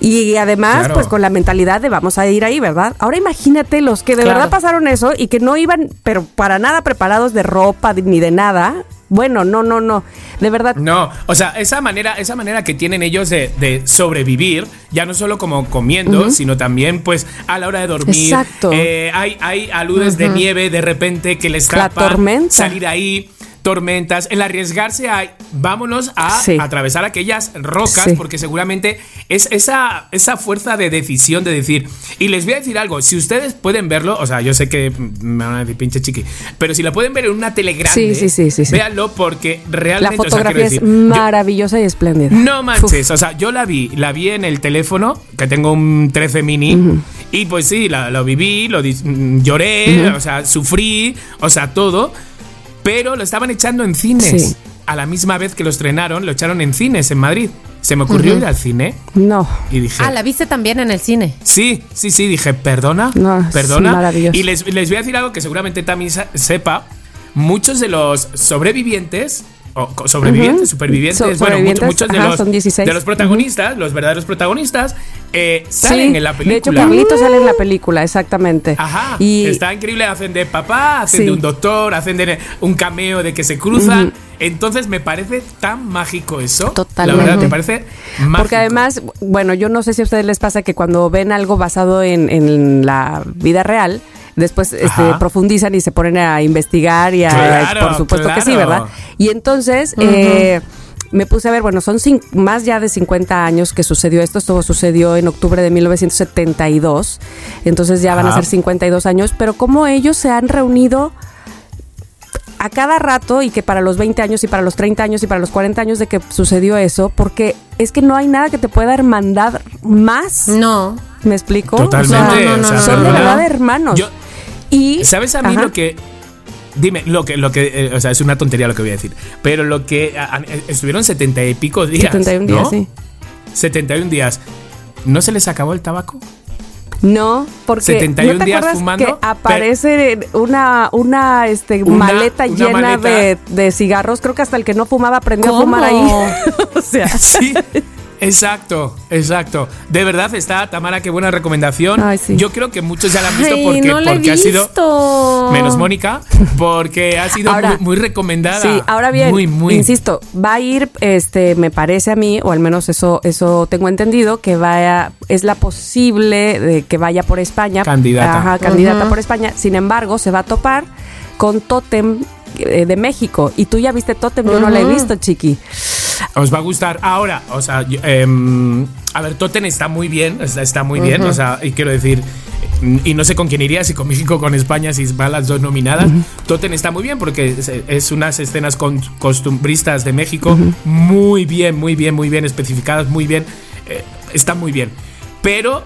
Y además, Claro. pues con la mentalidad de vamos a ir ahí, ¿verdad? Ahora imagínate los que de Claro. verdad pasaron eso y que no iban, pero para nada preparados de ropa ni de nada. Bueno, no, no, no. De verdad, No, o sea, esa manera, esa manera que tienen ellos de, de sobrevivir, ya no solo como comiendo, sino también pues a la hora de dormir. Exacto. Eh, hay, hay aludes de nieve de repente que les La tapan tormenta. salir ahí. Tormentas, el arriesgarse a vámonos a Sí. atravesar aquellas rocas, Sí. porque seguramente es esa, esa fuerza de decisión de decir. Y les voy a decir algo, si ustedes pueden verlo, o sea, yo sé que me van a decir pinche chiqui, pero si la pueden ver en una tele grande, Sí, sí, sí, sí, sí. véanlo porque la realmente. o sea, fotografía es yo- maravillosa y espléndida. no Uf. manches, o sea, yo la vi, la vi en el teléfono, que tengo un 13 mini, y pues sí, la- lo viví, lo dis- mm, lloré, o sea, sufrí, o sea, todo, pero lo estaban echando en cines. Sí. A la misma vez que lo estrenaron, lo echaron en cines en Madrid. Se me ocurrió ir al cine No. y dije, Ah, la viste también en el cine. Sí, sí, sí, dije, perdona, No, es perdona. maravilloso. Y les, les voy a decir algo que seguramente también sepa. Muchos de los sobrevivientes, o sobrevivientes, supervivientes, bueno, muchos, de, los, son 16. de los protagonistas, los verdaderos protagonistas, eh, salen Sí, en la De hecho, película. Carlito sale en la película, exactamente. Ajá, Y está increíble, hacen de papá, hacen Sí. de un doctor, hacen de un cameo de que se cruzan. Entonces me parece tan mágico eso. Totalmente. La verdad, me parece mágico. Porque además, bueno, yo no sé si a ustedes les pasa que cuando ven algo basado en, en la vida real, después este, profundizan y se ponen a investigar y a, Claro, por supuesto que sí. ¿verdad? Y entonces eh, me puse a ver, bueno, son cin- más ya de 50 años que sucedió esto, esto sucedió en octubre de 1972, entonces ya van a ser 52 años, pero cómo ellos se han reunido a cada rato y que para los 20 años y para los 30 años y para los 40 años de que sucedió eso, porque es que no hay nada que te pueda hermandad más. No. ¿Me explico? Totalmente. No, no, no, son de verdad hermanos. Yo- y ¿Sabes a mí Ajá. lo que... Dime, lo que, lo que, eh, o sea, es una tontería lo que voy a decir, pero lo que a- a- estuvieron setenta y pico días, 71 días, ¿no? sí. 71 días. ¿No se les acabó el tabaco? No, porque 71 ¿no te días acuerdas fumando, que aparece una una este Una- maleta una llena maleta. De, de cigarros? Creo que hasta el que no fumaba aprendió ¿Cómo? a fumar ahí. o sea, Sí, exacto, exacto. De verdad está, Tamara, qué buena recomendación. Ay, sí. Yo creo que muchos ya la han visto Ay, porque, no la he porque ha sido. Menos Mónica, porque ha sido Ahora- muy, muy recomendada. Sí, ahora bien, Muy, muy. insisto, va a ir, este, me parece a mí, o al menos eso, eso tengo entendido, que vaya, es la posible de que vaya por España. Candidata. Ajá, candidata por España. Sin embargo, se va a topar con Totem eh, de México. Y tú ya viste Totem, yo no la he visto, chiqui. Os va a gustar. Ahora, o sea, em, a ver, Totten está muy bien, está, está muy bien, o sea, y quiero decir, y no sé con quién iría, si con México con España, si van las dos nominadas. Totten está muy bien porque es, es unas escenas con- costumbristas de México muy bien, muy bien, muy bien especificadas, muy bien, eh, está muy bien. Pero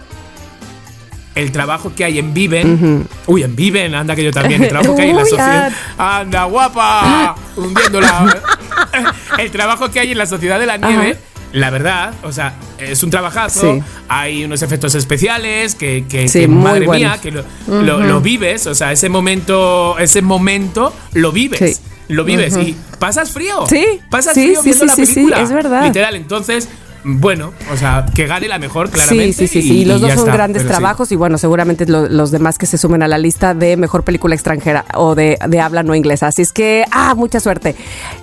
el trabajo que hay en Viven, uy, en Viven, anda que yo también, el trabajo que hay en la sociedad, anda guapa, hundiéndola. el trabajo que hay en la sociedad de la nieve, la verdad, o sea, es un trabajazo, Sí. hay unos efectos especiales que, que, Sí, que, muy madre mía, que lo, lo- lo vives, o sea, ese momento, ese momento lo vives. Sí. Lo vives y pasas frío. Sí, Pasas frío viendo la película. es verdad. Literal, entonces, bueno, o sea, que gane la mejor, claramente. Sí, sí, sí, sí. y- Y los y dos son está, grandes sí. trabajos y bueno, seguramente lo- los demás que se sumen a la lista de mejor película extranjera o de, de habla no inglesa. Así es que, ah, mucha suerte.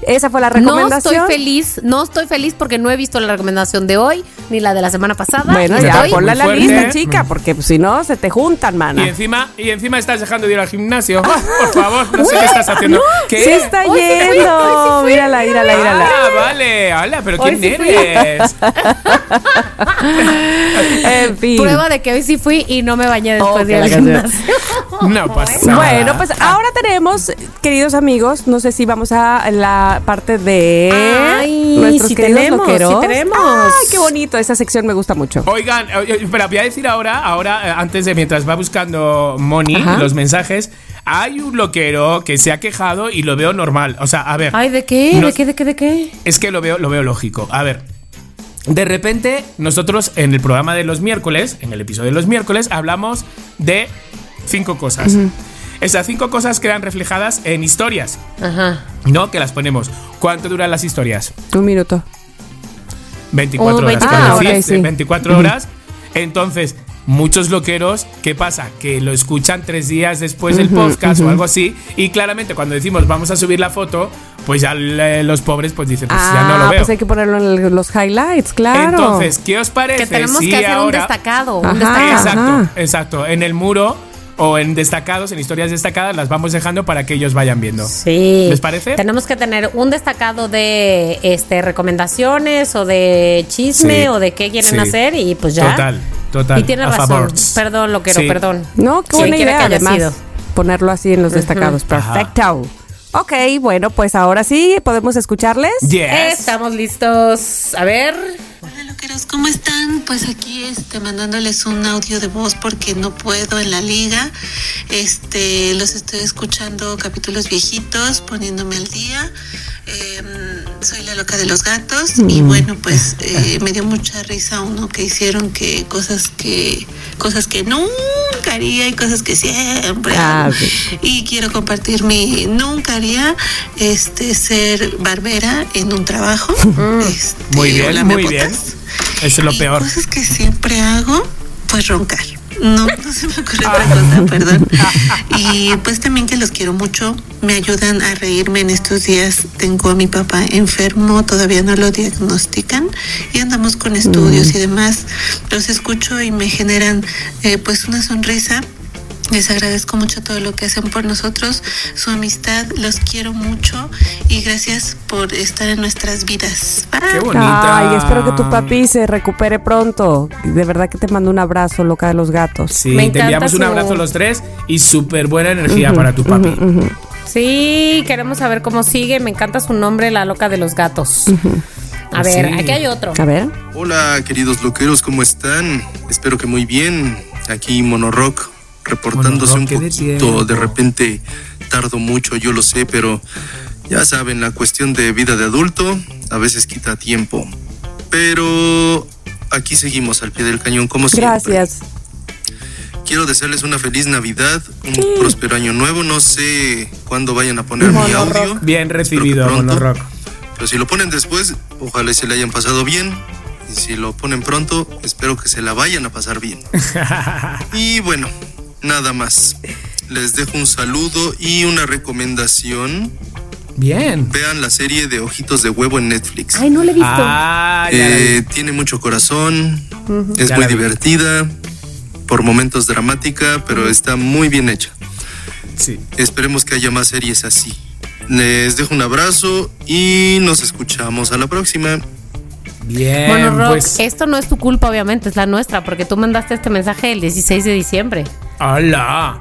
Esa fue la No recomendación. estoy feliz, no estoy feliz porque no he visto la recomendación de hoy ni la de la semana pasada. Bueno, y ya, estoy- ponla en la lista, fuerte. chica, porque pues, si no, se te juntan, Y mana. encima, y encima estás dejando de ir al gimnasio. Ah, por favor, no sé qué estás haciendo. ¿Qué? Sí está Hoy yendo. Mírala, mírala, mírala. Ah, vale, hola, pero Hoy ¿quién eres? En fin. Prueba de que hoy sí fui y no me bañé después Oh, de la gimnasio. No pasa nada. Bueno, pues ahora tenemos, queridos amigos, no sé si vamos a la parte de Ay, nuestros queridos tenemos, loqueros. tenemos. Ay, qué bonito, esa sección me gusta mucho. Oigan, oye, espera, voy a decir ahora, ahora, eh, antes de mientras va buscando Moni Ajá. los mensajes, hay un loquero que se ha quejado y lo veo normal. O sea, a ver. Ay, ¿de qué? ¿De qué? ¿De qué? ¿De qué? Es que lo veo, lo veo lógico. A ver. De repente, nosotros en el programa de los miércoles, en el episodio de los miércoles, hablamos de cinco cosas. Esas cinco cosas quedan reflejadas en historias, Ajá. ¿no? Que las ponemos. ¿Cuánto duran las historias? Un minuto. 24 Oh, horas. 24 quiero horas. decir, Ah, ok, sí. de 24 horas. Entonces, muchos loqueros, ¿qué pasa? Que lo escuchan tres días después del podcast o algo así. Y claramente, cuando decimos vamos a subir la foto, pues ya le- los pobres pues dicen, pues ya no lo ah, veo. pues hay que ponerlo en el- los highlights, claro. Entonces, ¿qué os parece? Que tenemos si que hacer un destacado. Un Ajá. destacado. Exacto, Ajá. exacto. En el muro o en destacados, en historias destacadas, las vamos dejando para que ellos vayan viendo. Sí. ¿Les parece? Tenemos que tener un destacado de este recomendaciones o de chisme Sí, o de qué quieren sí. hacer y pues ya. Total, total. Y tiene razón. Perdón, lo quiero, Sí. perdón. No, qué buena idea, que además. sido. Ponerlo así en los destacados. Ajá. Perfecto. Ok, bueno, pues ahora sí, ¿podemos escucharles? Yes. Estamos listos. A ver. Hola loqueros, ¿cómo están? Pues aquí este, mandándoles un audio de voz porque no puedo en la liga. Este, los estoy escuchando capítulos viejitos, poniéndome al día. Eh, soy la loca de los gatos y bueno pues eh, me dio mucha risa uno que hicieron que cosas que cosas que nunca haría y cosas que siempre Ah, y quiero compartir mi nunca haría este ser barbera en un trabajo Este, Muy bien, muy bien. Eso es lo Y peor. cosas que siempre hago, pues roncar. No, no se me ocurre otra cosa, perdón. Y pues también que los quiero mucho, me ayudan a reírme en estos días. Tengo a mi papá enfermo, todavía no lo diagnostican y andamos con estudios y demás. Los escucho y me generan eh, pues una sonrisa. Les agradezco mucho todo lo que hacen por nosotros, su amistad, los quiero mucho y gracias por estar en nuestras vidas. Bye. Qué bonita. Ay, espero que tu papi se recupere pronto. De verdad que te mando un abrazo, loca de los gatos. Sí, Me te enviamos un su- abrazo los tres y súper buena energía para tu papi. Sí, queremos saber cómo sigue. Me encanta su nombre, la loca de los gatos. A ver, sí. aquí hay otro. A ver. Hola queridos loqueros, ¿cómo están? Espero que muy bien. Aquí Monorock reportándose Monorock, un de poquito. tiempo. De repente tardo mucho, yo lo sé, pero ya saben, la cuestión de vida de adulto a veces quita tiempo. Pero aquí seguimos al pie del cañón como siempre. Gracias. quiero desearles una feliz Navidad, un próspero año nuevo. No sé cuándo vayan a poner mi audio. Bien Espero recibido, pronto. Monorock. Pero si lo ponen después, ojalá se le hayan pasado bien. Y si lo ponen pronto, espero que se la vayan a pasar bien. y bueno, nada más. Les dejo un saludo y una recomendación. Bien. Vean la serie de Ojitos de Huevo en Netflix. Ay, no le he visto. Ah, la. Eh, tiene mucho corazón, es Ya muy la divertida, por momentos dramática, pero está muy bien hecha. Sí. Esperemos que haya más series así. Les dejo un abrazo y nos escuchamos a la próxima. Bien, Bueno, Rock, pues. esto no es tu culpa, obviamente, es la nuestra, porque tú mandaste este mensaje el 16 de diciembre. ¡Hala!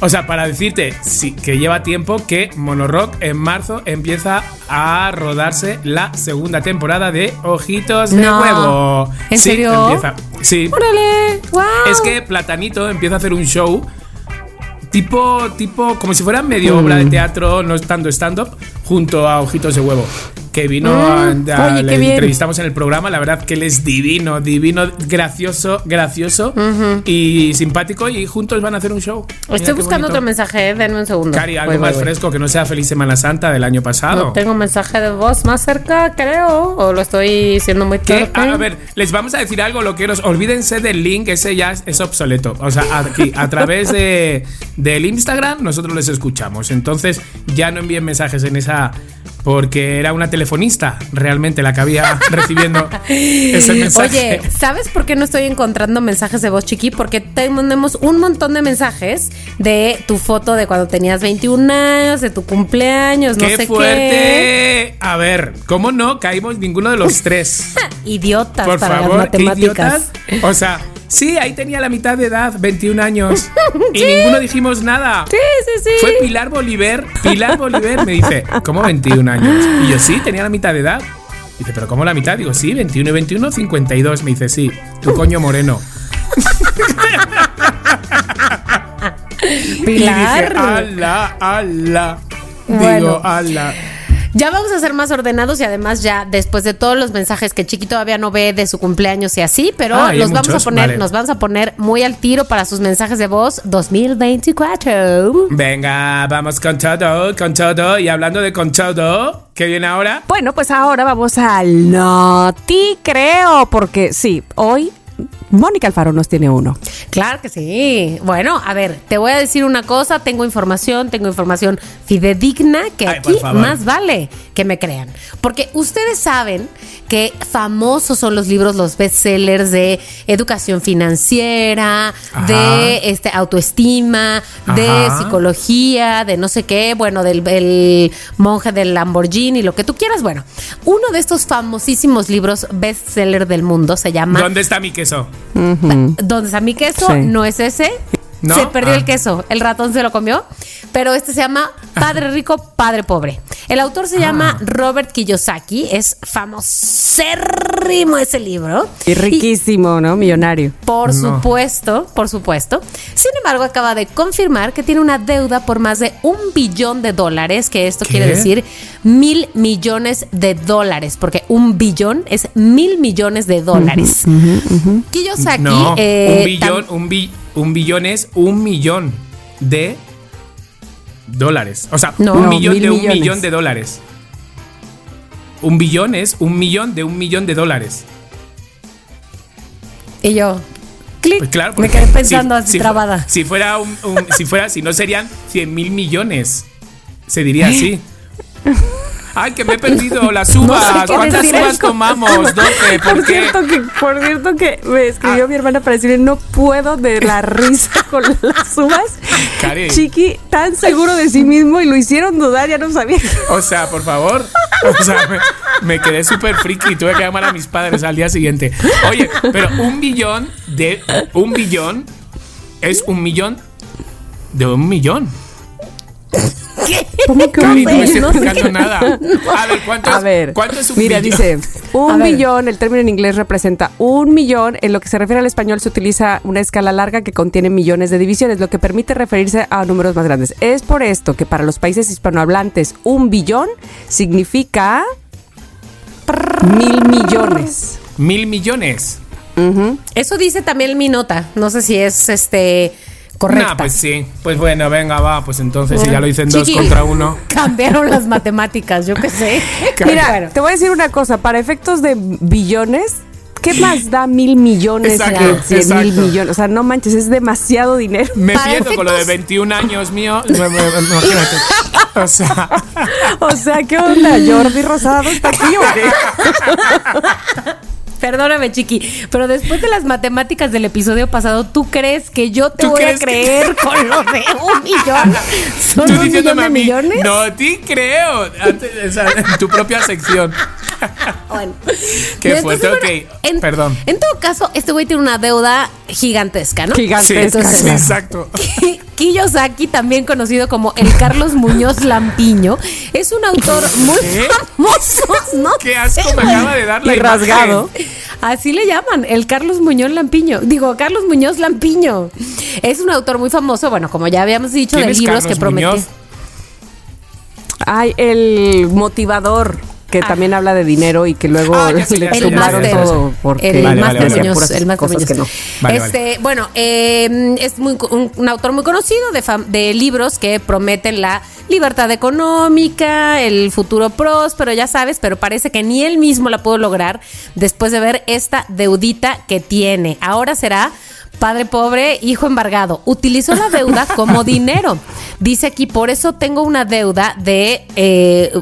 O sea, para decirte sí, que lleva tiempo que Monorock en marzo empieza a rodarse la segunda temporada de Ojitos de No. Huevo. ¿En Sí, serio? Empieza. Sí. ¡Órale! ¡Wow! Es que Platanito empieza a hacer un show tipo, tipo, como si fuera medio obra Mm. de teatro, no estando stand-up, junto a Ojitos de Huevo. Que vino, Mm. a- a- Oye, le entrevistamos en el programa, la verdad que él es divino, divino, gracioso, gracioso y simpático y juntos van a hacer un show. Mira Estoy buscando bonito. otro mensaje, eh, denme un segundo. Cari, algo Voy, más voy. fresco que no sea Feliz Semana Santa del año pasado. No tengo mensaje de voz más cerca, creo. O lo estoy siendo muy ¿Qué? tarde. A, ver, les vamos a decir algo, loqueros. Olvídense del link, ese ya es, es obsoleto. O sea, aquí, a través de, del Instagram, nosotros les escuchamos. Entonces, ya no envíen mensajes en esa. Porque era una telefonista realmente la que había recibiendo ese mensaje. Oye, ¿sabes por qué no estoy encontrando mensajes de voz chiqui? Porque tenemos un montón de mensajes de tu foto de cuando tenías 21 años, de tu cumpleaños, no ¡Qué sé fuerte! A ver, ¿cómo no caímos ninguno de los tres? qué. Idiotas Por para favor, las ¿qué matemáticas. idiotas? O sea, sí, ahí tenía la mitad de edad, 21 años. Y ninguno dijimos nada. Sí, sí, sí. Fue Pilar Bolívar. Pilar Bolívar me dice, ¿cómo 21 años? Y yo, sí, tenía la mitad de edad. Dice, ¿pero cómo la mitad? Digo, sí, 21 y 21, 52. Me dice, sí, tu coño moreno. Y dije, Pilar. ala, ala. Bueno. Digo, ala. Ya vamos a ser más ordenados y además ya después de todos los mensajes que Chiqui todavía no ve de su cumpleaños y así, pero Ah, los vamos a poner, vale. nos vamos a poner muy al tiro para sus mensajes de voz 2024. Venga, vamos con todo, con todo. Y hablando de con todo, ¿qué viene ahora? Bueno, pues ahora vamos al Noti Creo, porque sí, hoy Mónica Alfaro nos tiene uno. Claro que sí. Bueno, a ver, te voy a decir una cosa, tengo información, tengo información fidedigna que Ay, aquí más vale que me crean. Porque ustedes saben que famosos son los libros, los bestsellers de educación financiera, Ajá. de este autoestima, de psicología, de no sé qué, bueno, del el monje del Lamborghini, lo que tú quieras. Bueno, uno de estos famosísimos libros bestseller del mundo se llama ¿Dónde está mi queso? ¿Dónde está mi queso? Sí. No es ese. ¿No? Se perdió Ah. el queso. El ratón se lo comió. Pero este se llama Padre Rico, Padre Pobre. El autor se llama Robert Kiyosaki. Es famosérrimo ese libro. Y riquísimo, ¿no? Millonario. Por No. supuesto, por supuesto. Sin embargo, acaba de confirmar que tiene una deuda por más de un billón de dólares, que esto ¿Qué? quiere decir mil millones de dólares, porque un billón es mil millones de dólares. Kiyosaki, No, eh, un billón, tam- un, bi- un billón es un millón de dólares. O sea, No, un no, millón mil de un millones. millón de dólares. Un billón es un millón de un millón de dólares. Y yo, clic, Pues claro, me quedé pensando si- así si fu- trabada. Si fuera un, un- si fuera, si no serían 100 mil millones. Se diría así. Ay, que me he perdido las uvas. No sé qué ¿Cuántas uvas eso. tomamos? 12. ¿Por Por qué? cierto que, por cierto que me escribió Ah. mi hermana para decirle no puedo de la risa con las uvas. Cari. Chiqui, tan seguro de sí mismo y lo hicieron dudar, ya no sabía. O sea, por favor. O sea, me, me quedé súper friki y tuve que llamar a mis padres al día siguiente. Oye, pero un billón de. Un billón es un millón de un millón. ¿Cómo que no me estoy no explicando qué- nada. A ver, ¿cuánto es, A ver, ¿cuánto es un mira, billón? dice, un A ver. millón, el término en inglés representa un millón, en lo que se refiere al español se utiliza una escala larga que contiene millones de divisiones, lo que permite referirse a números más grandes. Es por esto que para los países hispanohablantes un billón significa mil millones. Mil millones. Eso dice también mi nota. No sé si es este correcta. Nah, pues sí. Pues bueno, venga, va. Pues entonces, si ya lo dicen dos Chiqui, contra uno. Cambiaron las matemáticas, yo qué sé. Mira, Bueno. te voy a decir una cosa, para efectos de billones, ¿qué más da mil millones Exacto, mil millones? O sea, no manches, es demasiado dinero. Me Para pierdo con lo de efectos- 21 años mío. Imagínate. O sea, O sea, ¿qué onda? ¿Jordi Rosado está aquí o qué? Perdóname, Chiqui, pero después de las matemáticas del episodio pasado, ¿tú crees que yo te ¿Tú voy a que- creer con lo de un millón? ¿Son tú un millón diciéndome de a mí. millones? No, a ti creo. Antes, o sea, en tu propia sección. Bueno. Qué fuerte, bueno, ok, en- perdón. En todo caso, este güey tiene una deuda gigantesca, ¿no? Sí, Gigantesca. sí, exacto. Kiyosaki, también conocido como el Carlos Muñoz Lampiño, es un autor muy ¿Qué? famoso. No Qué asco sé, me acaba de dar la Y rasgado. imagen. Así le llaman, el Carlos Muñoz Lampiño. Digo, Carlos Muñoz Lampiño. Es un autor muy famoso, bueno, como ya habíamos dicho, ¿Quién de libros Carlos que prometió. Ay, el motivador que también habla de dinero y que luego Ah, ya le El máster. todo porque el Vale, máster vale, vale. El máster que no. Este, Bueno, eh, es muy, un, un autor muy conocido de, fam- de libros que prometen la libertad económica, el futuro próspero, ya sabes, pero parece que ni él mismo la pudo lograr después de ver esta deudita que tiene. Ahora será Padre pobre, hijo embargado. Utilizó la deuda como dinero. Dice aquí, por eso tengo una deuda de eh,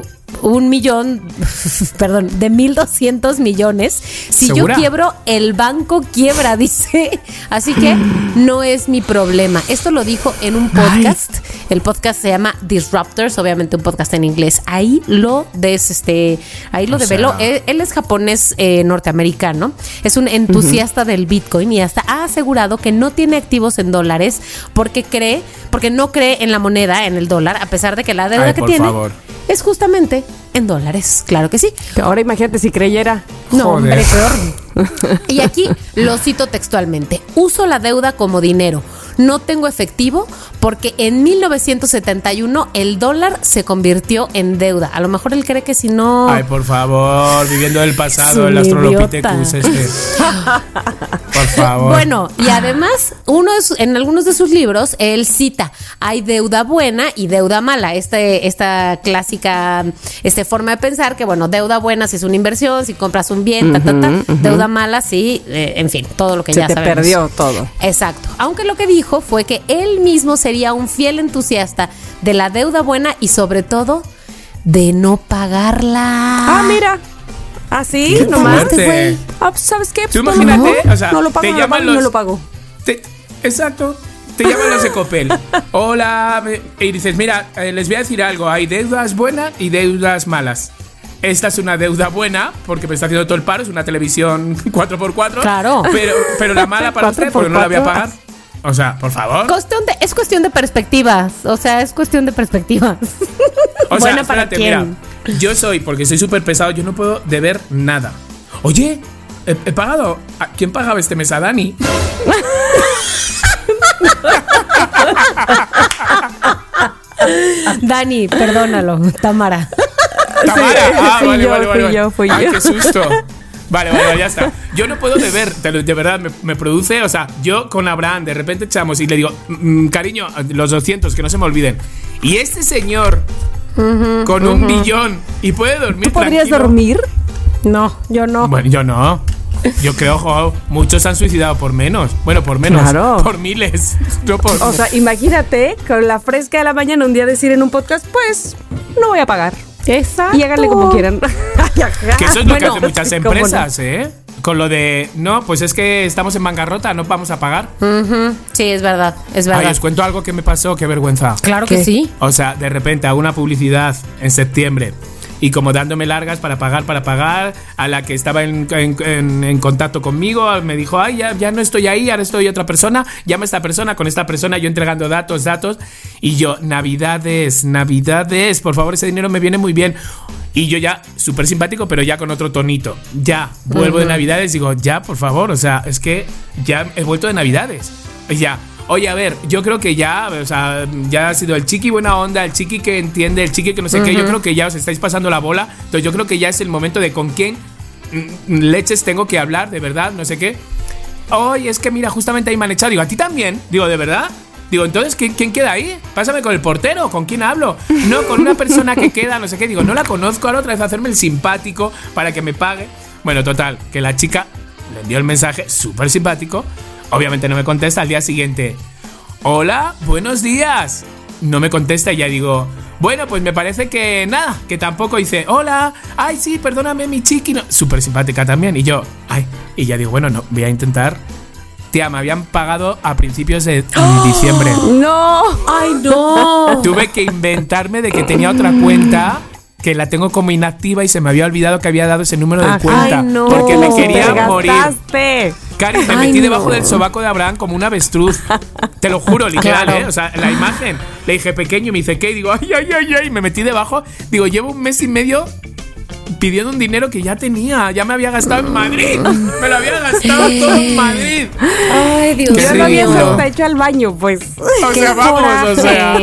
un millón, perdón, de mil doscientos millones. Si ¿Segura? yo quiebro, el banco quiebra, dice. Así que no es mi problema. Esto lo dijo en un podcast. El podcast se llama Disruptors, obviamente un podcast en inglés. Ahí lo des, este, ahí lo develó. Él, él es japonés eh, norteamericano. Es un entusiasta del Bitcoin y hasta ha asegurado que no tiene activos en dólares porque cree, porque no cree en la moneda, en el dólar, a pesar de que la deuda Ay, que por tiene favor. Es justamente en dólares. Claro que sí. Ahora imagínate si creyera. No, Joder. hombre, peor. Y aquí lo cito textualmente. Uso la deuda como dinero. No tengo efectivo porque en 1971 el dólar se convirtió en deuda. A lo mejor él cree que si no... Ay, por favor, viviendo del pasado, el Australopithecus idiota. este. Por favor. Bueno, y además, uno de su- en algunos de sus libros, él cita, hay deuda buena y deuda mala. Este, esta clásica este, forma de pensar que, bueno, deuda buena si es una inversión, si compras un bien, ta, ta, ta. Deuda mala si, eh, en fin, todo lo que Se ya te sabemos. perdió todo. Exacto. Aunque lo que dijo fue que él mismo sería un fiel entusiasta de la deuda buena y sobre todo de no pagarla. Ah, mira. Así, Qué nomás. güey. Ah, pues, ¿sabes qué? Tú Pues, no, imagínate, no, o sea, no lo pago, te no lo llaman no los- lo pago. Te- exacto. Te llaman los de Copel. Hola. Y dices, mira, eh, les voy a decir algo. Hay deudas buenas y deudas malas. Esta es una deuda buena porque me está haciendo todo el paro. Es una televisión 4x4. Claro. Pero, pero la mala para usted porque no la voy a pagar. O sea, por favor. Cuestión de- es cuestión de perspectivas. O sea, es cuestión de perspectivas. O sea, Buena para espérate, quién. mira. Yo soy, porque soy súper pesado, yo no puedo deber nada. Oye, he, he pagado. ¿A ¿Quién pagaba este mes? ¿A Dani? Dani, perdónalo, Tamara. Tamara. Ah, fui vale, yo, vale, vale, fui yo, fui Ay, yo. qué susto. Vale, vale, ya está. Yo no puedo lo- de verdad, me, me produce, o sea, yo con Abraham de repente echamos y le digo, "Mm, cariño, los 200, que no se me olviden. Y este señor, con un billón, y puede dormir ¿Tú podrías tranquilo. dormir? No, yo no. Bueno, yo no. Yo creo, ojo, muchos se han suicidado por menos. Bueno, por menos. Claro. Por miles. No por. O sea, imagínate con la fresca de la mañana un día decir en un podcast, pues no voy a pagar. Exacto. Y háganle como quieran. que eso es lo que hacen muchas empresas, ¿eh? Con lo de, no, pues es que estamos en bancarrota, no vamos a pagar. Sí, es verdad, es Ay, verdad. os cuento algo que me pasó, qué vergüenza. Claro que sí. O sea, de repente hago una publicidad en septiembre y como dándome largas para pagar, para pagar, a la que estaba en, en- en- en contacto conmigo me dijo, ay, ya, ya no estoy ahí, ahora estoy otra persona, llama a esta persona, con esta persona yo entregando datos, datos, y yo, navidades, navidades, por favor, ese dinero me viene muy bien. Y yo ya, súper simpático, pero ya con otro tonito. Ya, vuelvo de Navidades, digo, ya, por favor, o sea, es que ya he vuelto de Navidades. Ya. Oye, a ver, yo creo que ya, o sea, ya ha sido el chiqui buena onda, el chiqui que entiende, el chiqui que no sé qué. Yo creo que ya os estáis pasando la bola. Entonces, yo creo que ya es el momento de con quién mm, leches tengo que hablar, de verdad, no sé qué. hoy es que mira, justamente ahí me han echado. Digo, ¿a ti también? Digo, ¿de verdad? Digo, entonces, ¿quién, quién queda ahí? Pásame con el portero, ¿con quién hablo? No, con una persona que queda, no sé qué. Digo, no la conozco, ahora otra vez a hacerme el simpático para que me pague. Bueno, total, que la chica le envió el mensaje súper simpático. Obviamente no me contesta al día siguiente. Hola, buenos días. No me contesta y ya digo, bueno, pues me parece que nada, que tampoco dice, hola, ay, sí, perdóname, mi chiqui. No. Súper simpática también. Y yo, ay, y ya digo, bueno, no, voy a intentar. Tía, me habían pagado a principios de diciembre. No. ¡Ay, no! Tuve que inventarme de que tenía otra cuenta que la tengo como inactiva y se me había olvidado que había dado ese número de Ay, cuenta. no. Porque me quería morir. Cari, me Ay, metí no. debajo del sobaco de Abraham como un avestruz. Te lo juro, literal, Claro. ¿eh? O sea, la imagen. Le dije pequeño y me dice, ¿qué? Y digo, ay, ay, ay, ay. Me metí debajo. Digo, llevo un mes y medio pidiendo un dinero que ya tenía. Ya me había gastado en Madrid. Me lo había gastado todo en Madrid. Ay, Dios Yo lo había hecho al baño, pues. O ¡Qué sea, vamos, o sea.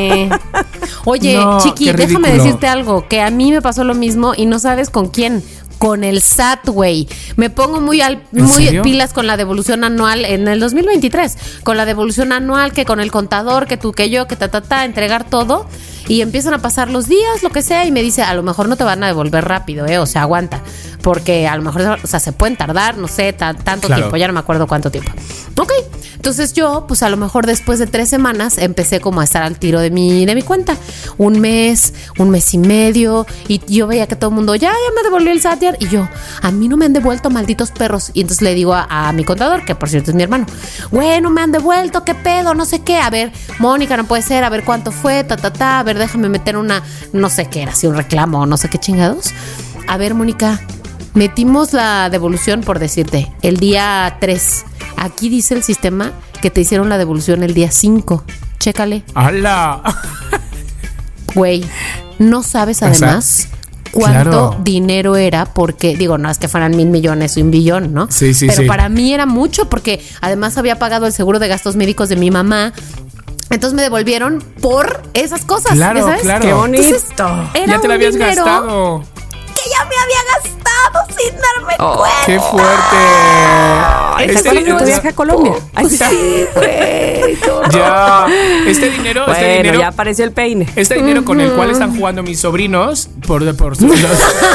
Oye, No, Chiqui, déjame decirte algo, que a mí me pasó lo mismo y no sabes con quién. Con el SAT, güey. Me pongo muy al, ¿En muy pilas con la devolución anual en el 2023. Con la devolución anual, que con el contador, que tú, que yo, que ta, ta, ta, entregar todo. Y empiezan a pasar los días, lo que sea, y me dice, a lo mejor no te van a devolver rápido, ¿eh? O sea, aguanta. Porque a lo mejor, o sea, se pueden tardar, no sé, ta- tanto Claro. tiempo, ya no me acuerdo cuánto tiempo. Ok, entonces yo, pues a lo mejor después de tres semanas empecé como a estar al tiro de mi, de mi cuenta. Un mes, un mes y medio, y yo veía que todo el mundo, ya, ya me devolvió el SAT, ya", y yo, a mí no me han devuelto malditos perros. Y entonces le digo a, a mi contador, que por cierto es mi hermano, bueno, me han devuelto, qué pedo, no sé qué, a ver, Mónica, no puede ser, a ver cuánto fue, ta, ta, ta, a ver, déjame meter una, no sé qué era, si un reclamo, no sé qué chingados. A ver, Mónica, Metimos la devolución por decirte el día 3. Aquí dice el sistema que te hicieron la devolución el día 5. Chécale. ¡Hala! Güey, no sabes sea, además cuánto claro. dinero era porque, digo, no es que fueran mil millones o un billón, ¿no? Sí, sí, Pero sí. para mí era mucho porque además había pagado el seguro de gastos médicos de mi mamá. Entonces me devolvieron por esas cosas. Claro, ¿ya sabes? claro. Qué bonito. Entonces, era Ya te un la habías dinero gastado. Que ya me había gastado sin darme cuenta. ¡Qué fuerte! Ay, Este ¿te acuerdas de tu dinero- viaje a Colombia? Ay, sí, güey. Ya. Este dinero, este dinero. ya apareció el peine. Este dinero con el cual están jugando mis sobrinos, por, por los-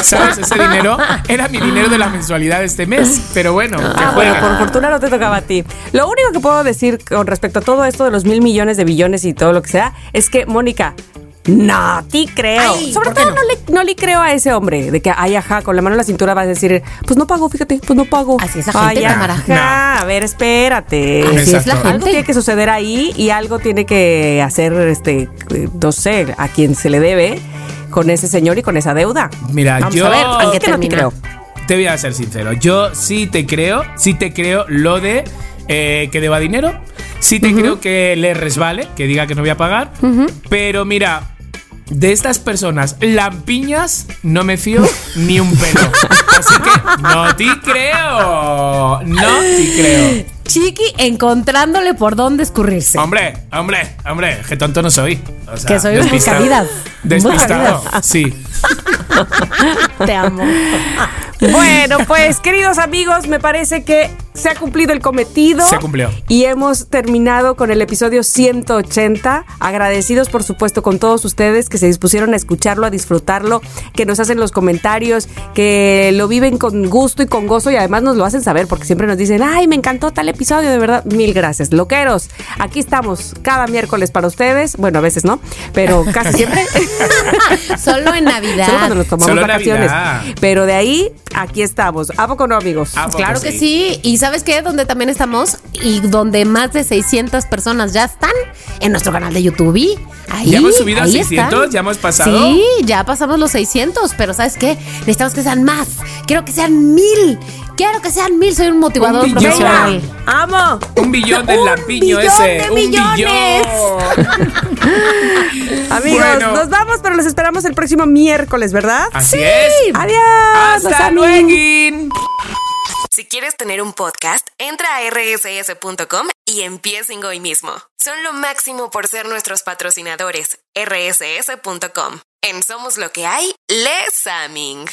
¿sabes? Ese dinero era mi dinero de la mensualidad de este mes. Pero bueno, que Ah, bueno, por fortuna no te tocaba a ti. Lo único que puedo decir con respecto a todo esto de los mil millones de billones y todo lo que sea es que, Mónica, no ti creo. Ay, Sobre ¿por qué todo no? no? le, no le creo a ese hombre de que, ay, ajá, con la mano en la cintura vas a decir, pues no pago, fíjate, pues no pago. Así es la gente, ajá, a ver, espérate. Así es la Exacto. gente. Algo tiene que suceder ahí y algo tiene que hacer, este, no sé, a quien se le debe con ese señor y con esa deuda. Mira, Vamos yo. a ver, ¿en ¿en qué qué no te creo? Te voy a ser sincero. Yo sí te creo, sí te creo lo de eh, que deba dinero. Sí te creo que le resbale, que diga que no voy a pagar. Pero mira, de estas personas lampiñas no me fío ni un pelo. Así que no te creo. No te creo. Chiqui encontrándole por dónde escurrirse. Hombre, hombre, hombre, que tonto no soy. O sea, Que soy un buscavidas. Despistado, sí. Te amo. Bueno, pues queridos amigos, me parece que se ha cumplido el cometido. Se cumplió. Y hemos terminado con el episodio 180. Agradecidos, por supuesto, con todos ustedes que se dispusieron a escucharlo, a disfrutarlo, que nos hacen los comentarios, que lo viven con gusto y con gozo y además nos lo hacen saber porque siempre nos dicen, ay, me encantó tal episodio, de verdad. Mil gracias. Loqueros, aquí estamos cada miércoles para ustedes. Bueno, a veces no, pero casi siempre. Solo en Navidad. Solo cuando nos tomamos Solo vacaciones. Navidad. Pero de ahí, aquí estamos. ¿A poco no, amigos? ¿A poco Claro que sí. ¿Y sabes qué? Donde también estamos y donde más de 600 personas ya están en nuestro canal de YouTube. Y Ahí, ¿Ya hemos subido a ahí 600? están. ¿Ya hemos pasado? Sí, ya pasamos los 600, pero ¿sabes qué? Necesitamos que sean más. Quiero que sean mil. Quiero que sean mil. Soy un motivador Un billón. profesional. ¡Amo! Un billón del lampiño ese. de un millones. billón. Amigos, Bueno. nos vamos, pero los esperamos el próximo miércoles, ¿verdad? Así es. Adiós. Hasta luego. Si quieres tener un podcast, entra a rss.com y empiecen hoy mismo. Son lo máximo por ser nuestros patrocinadores. rss.com. En Somos lo que hay, Les Aming.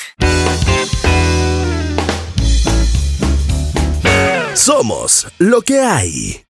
Somos lo que hay.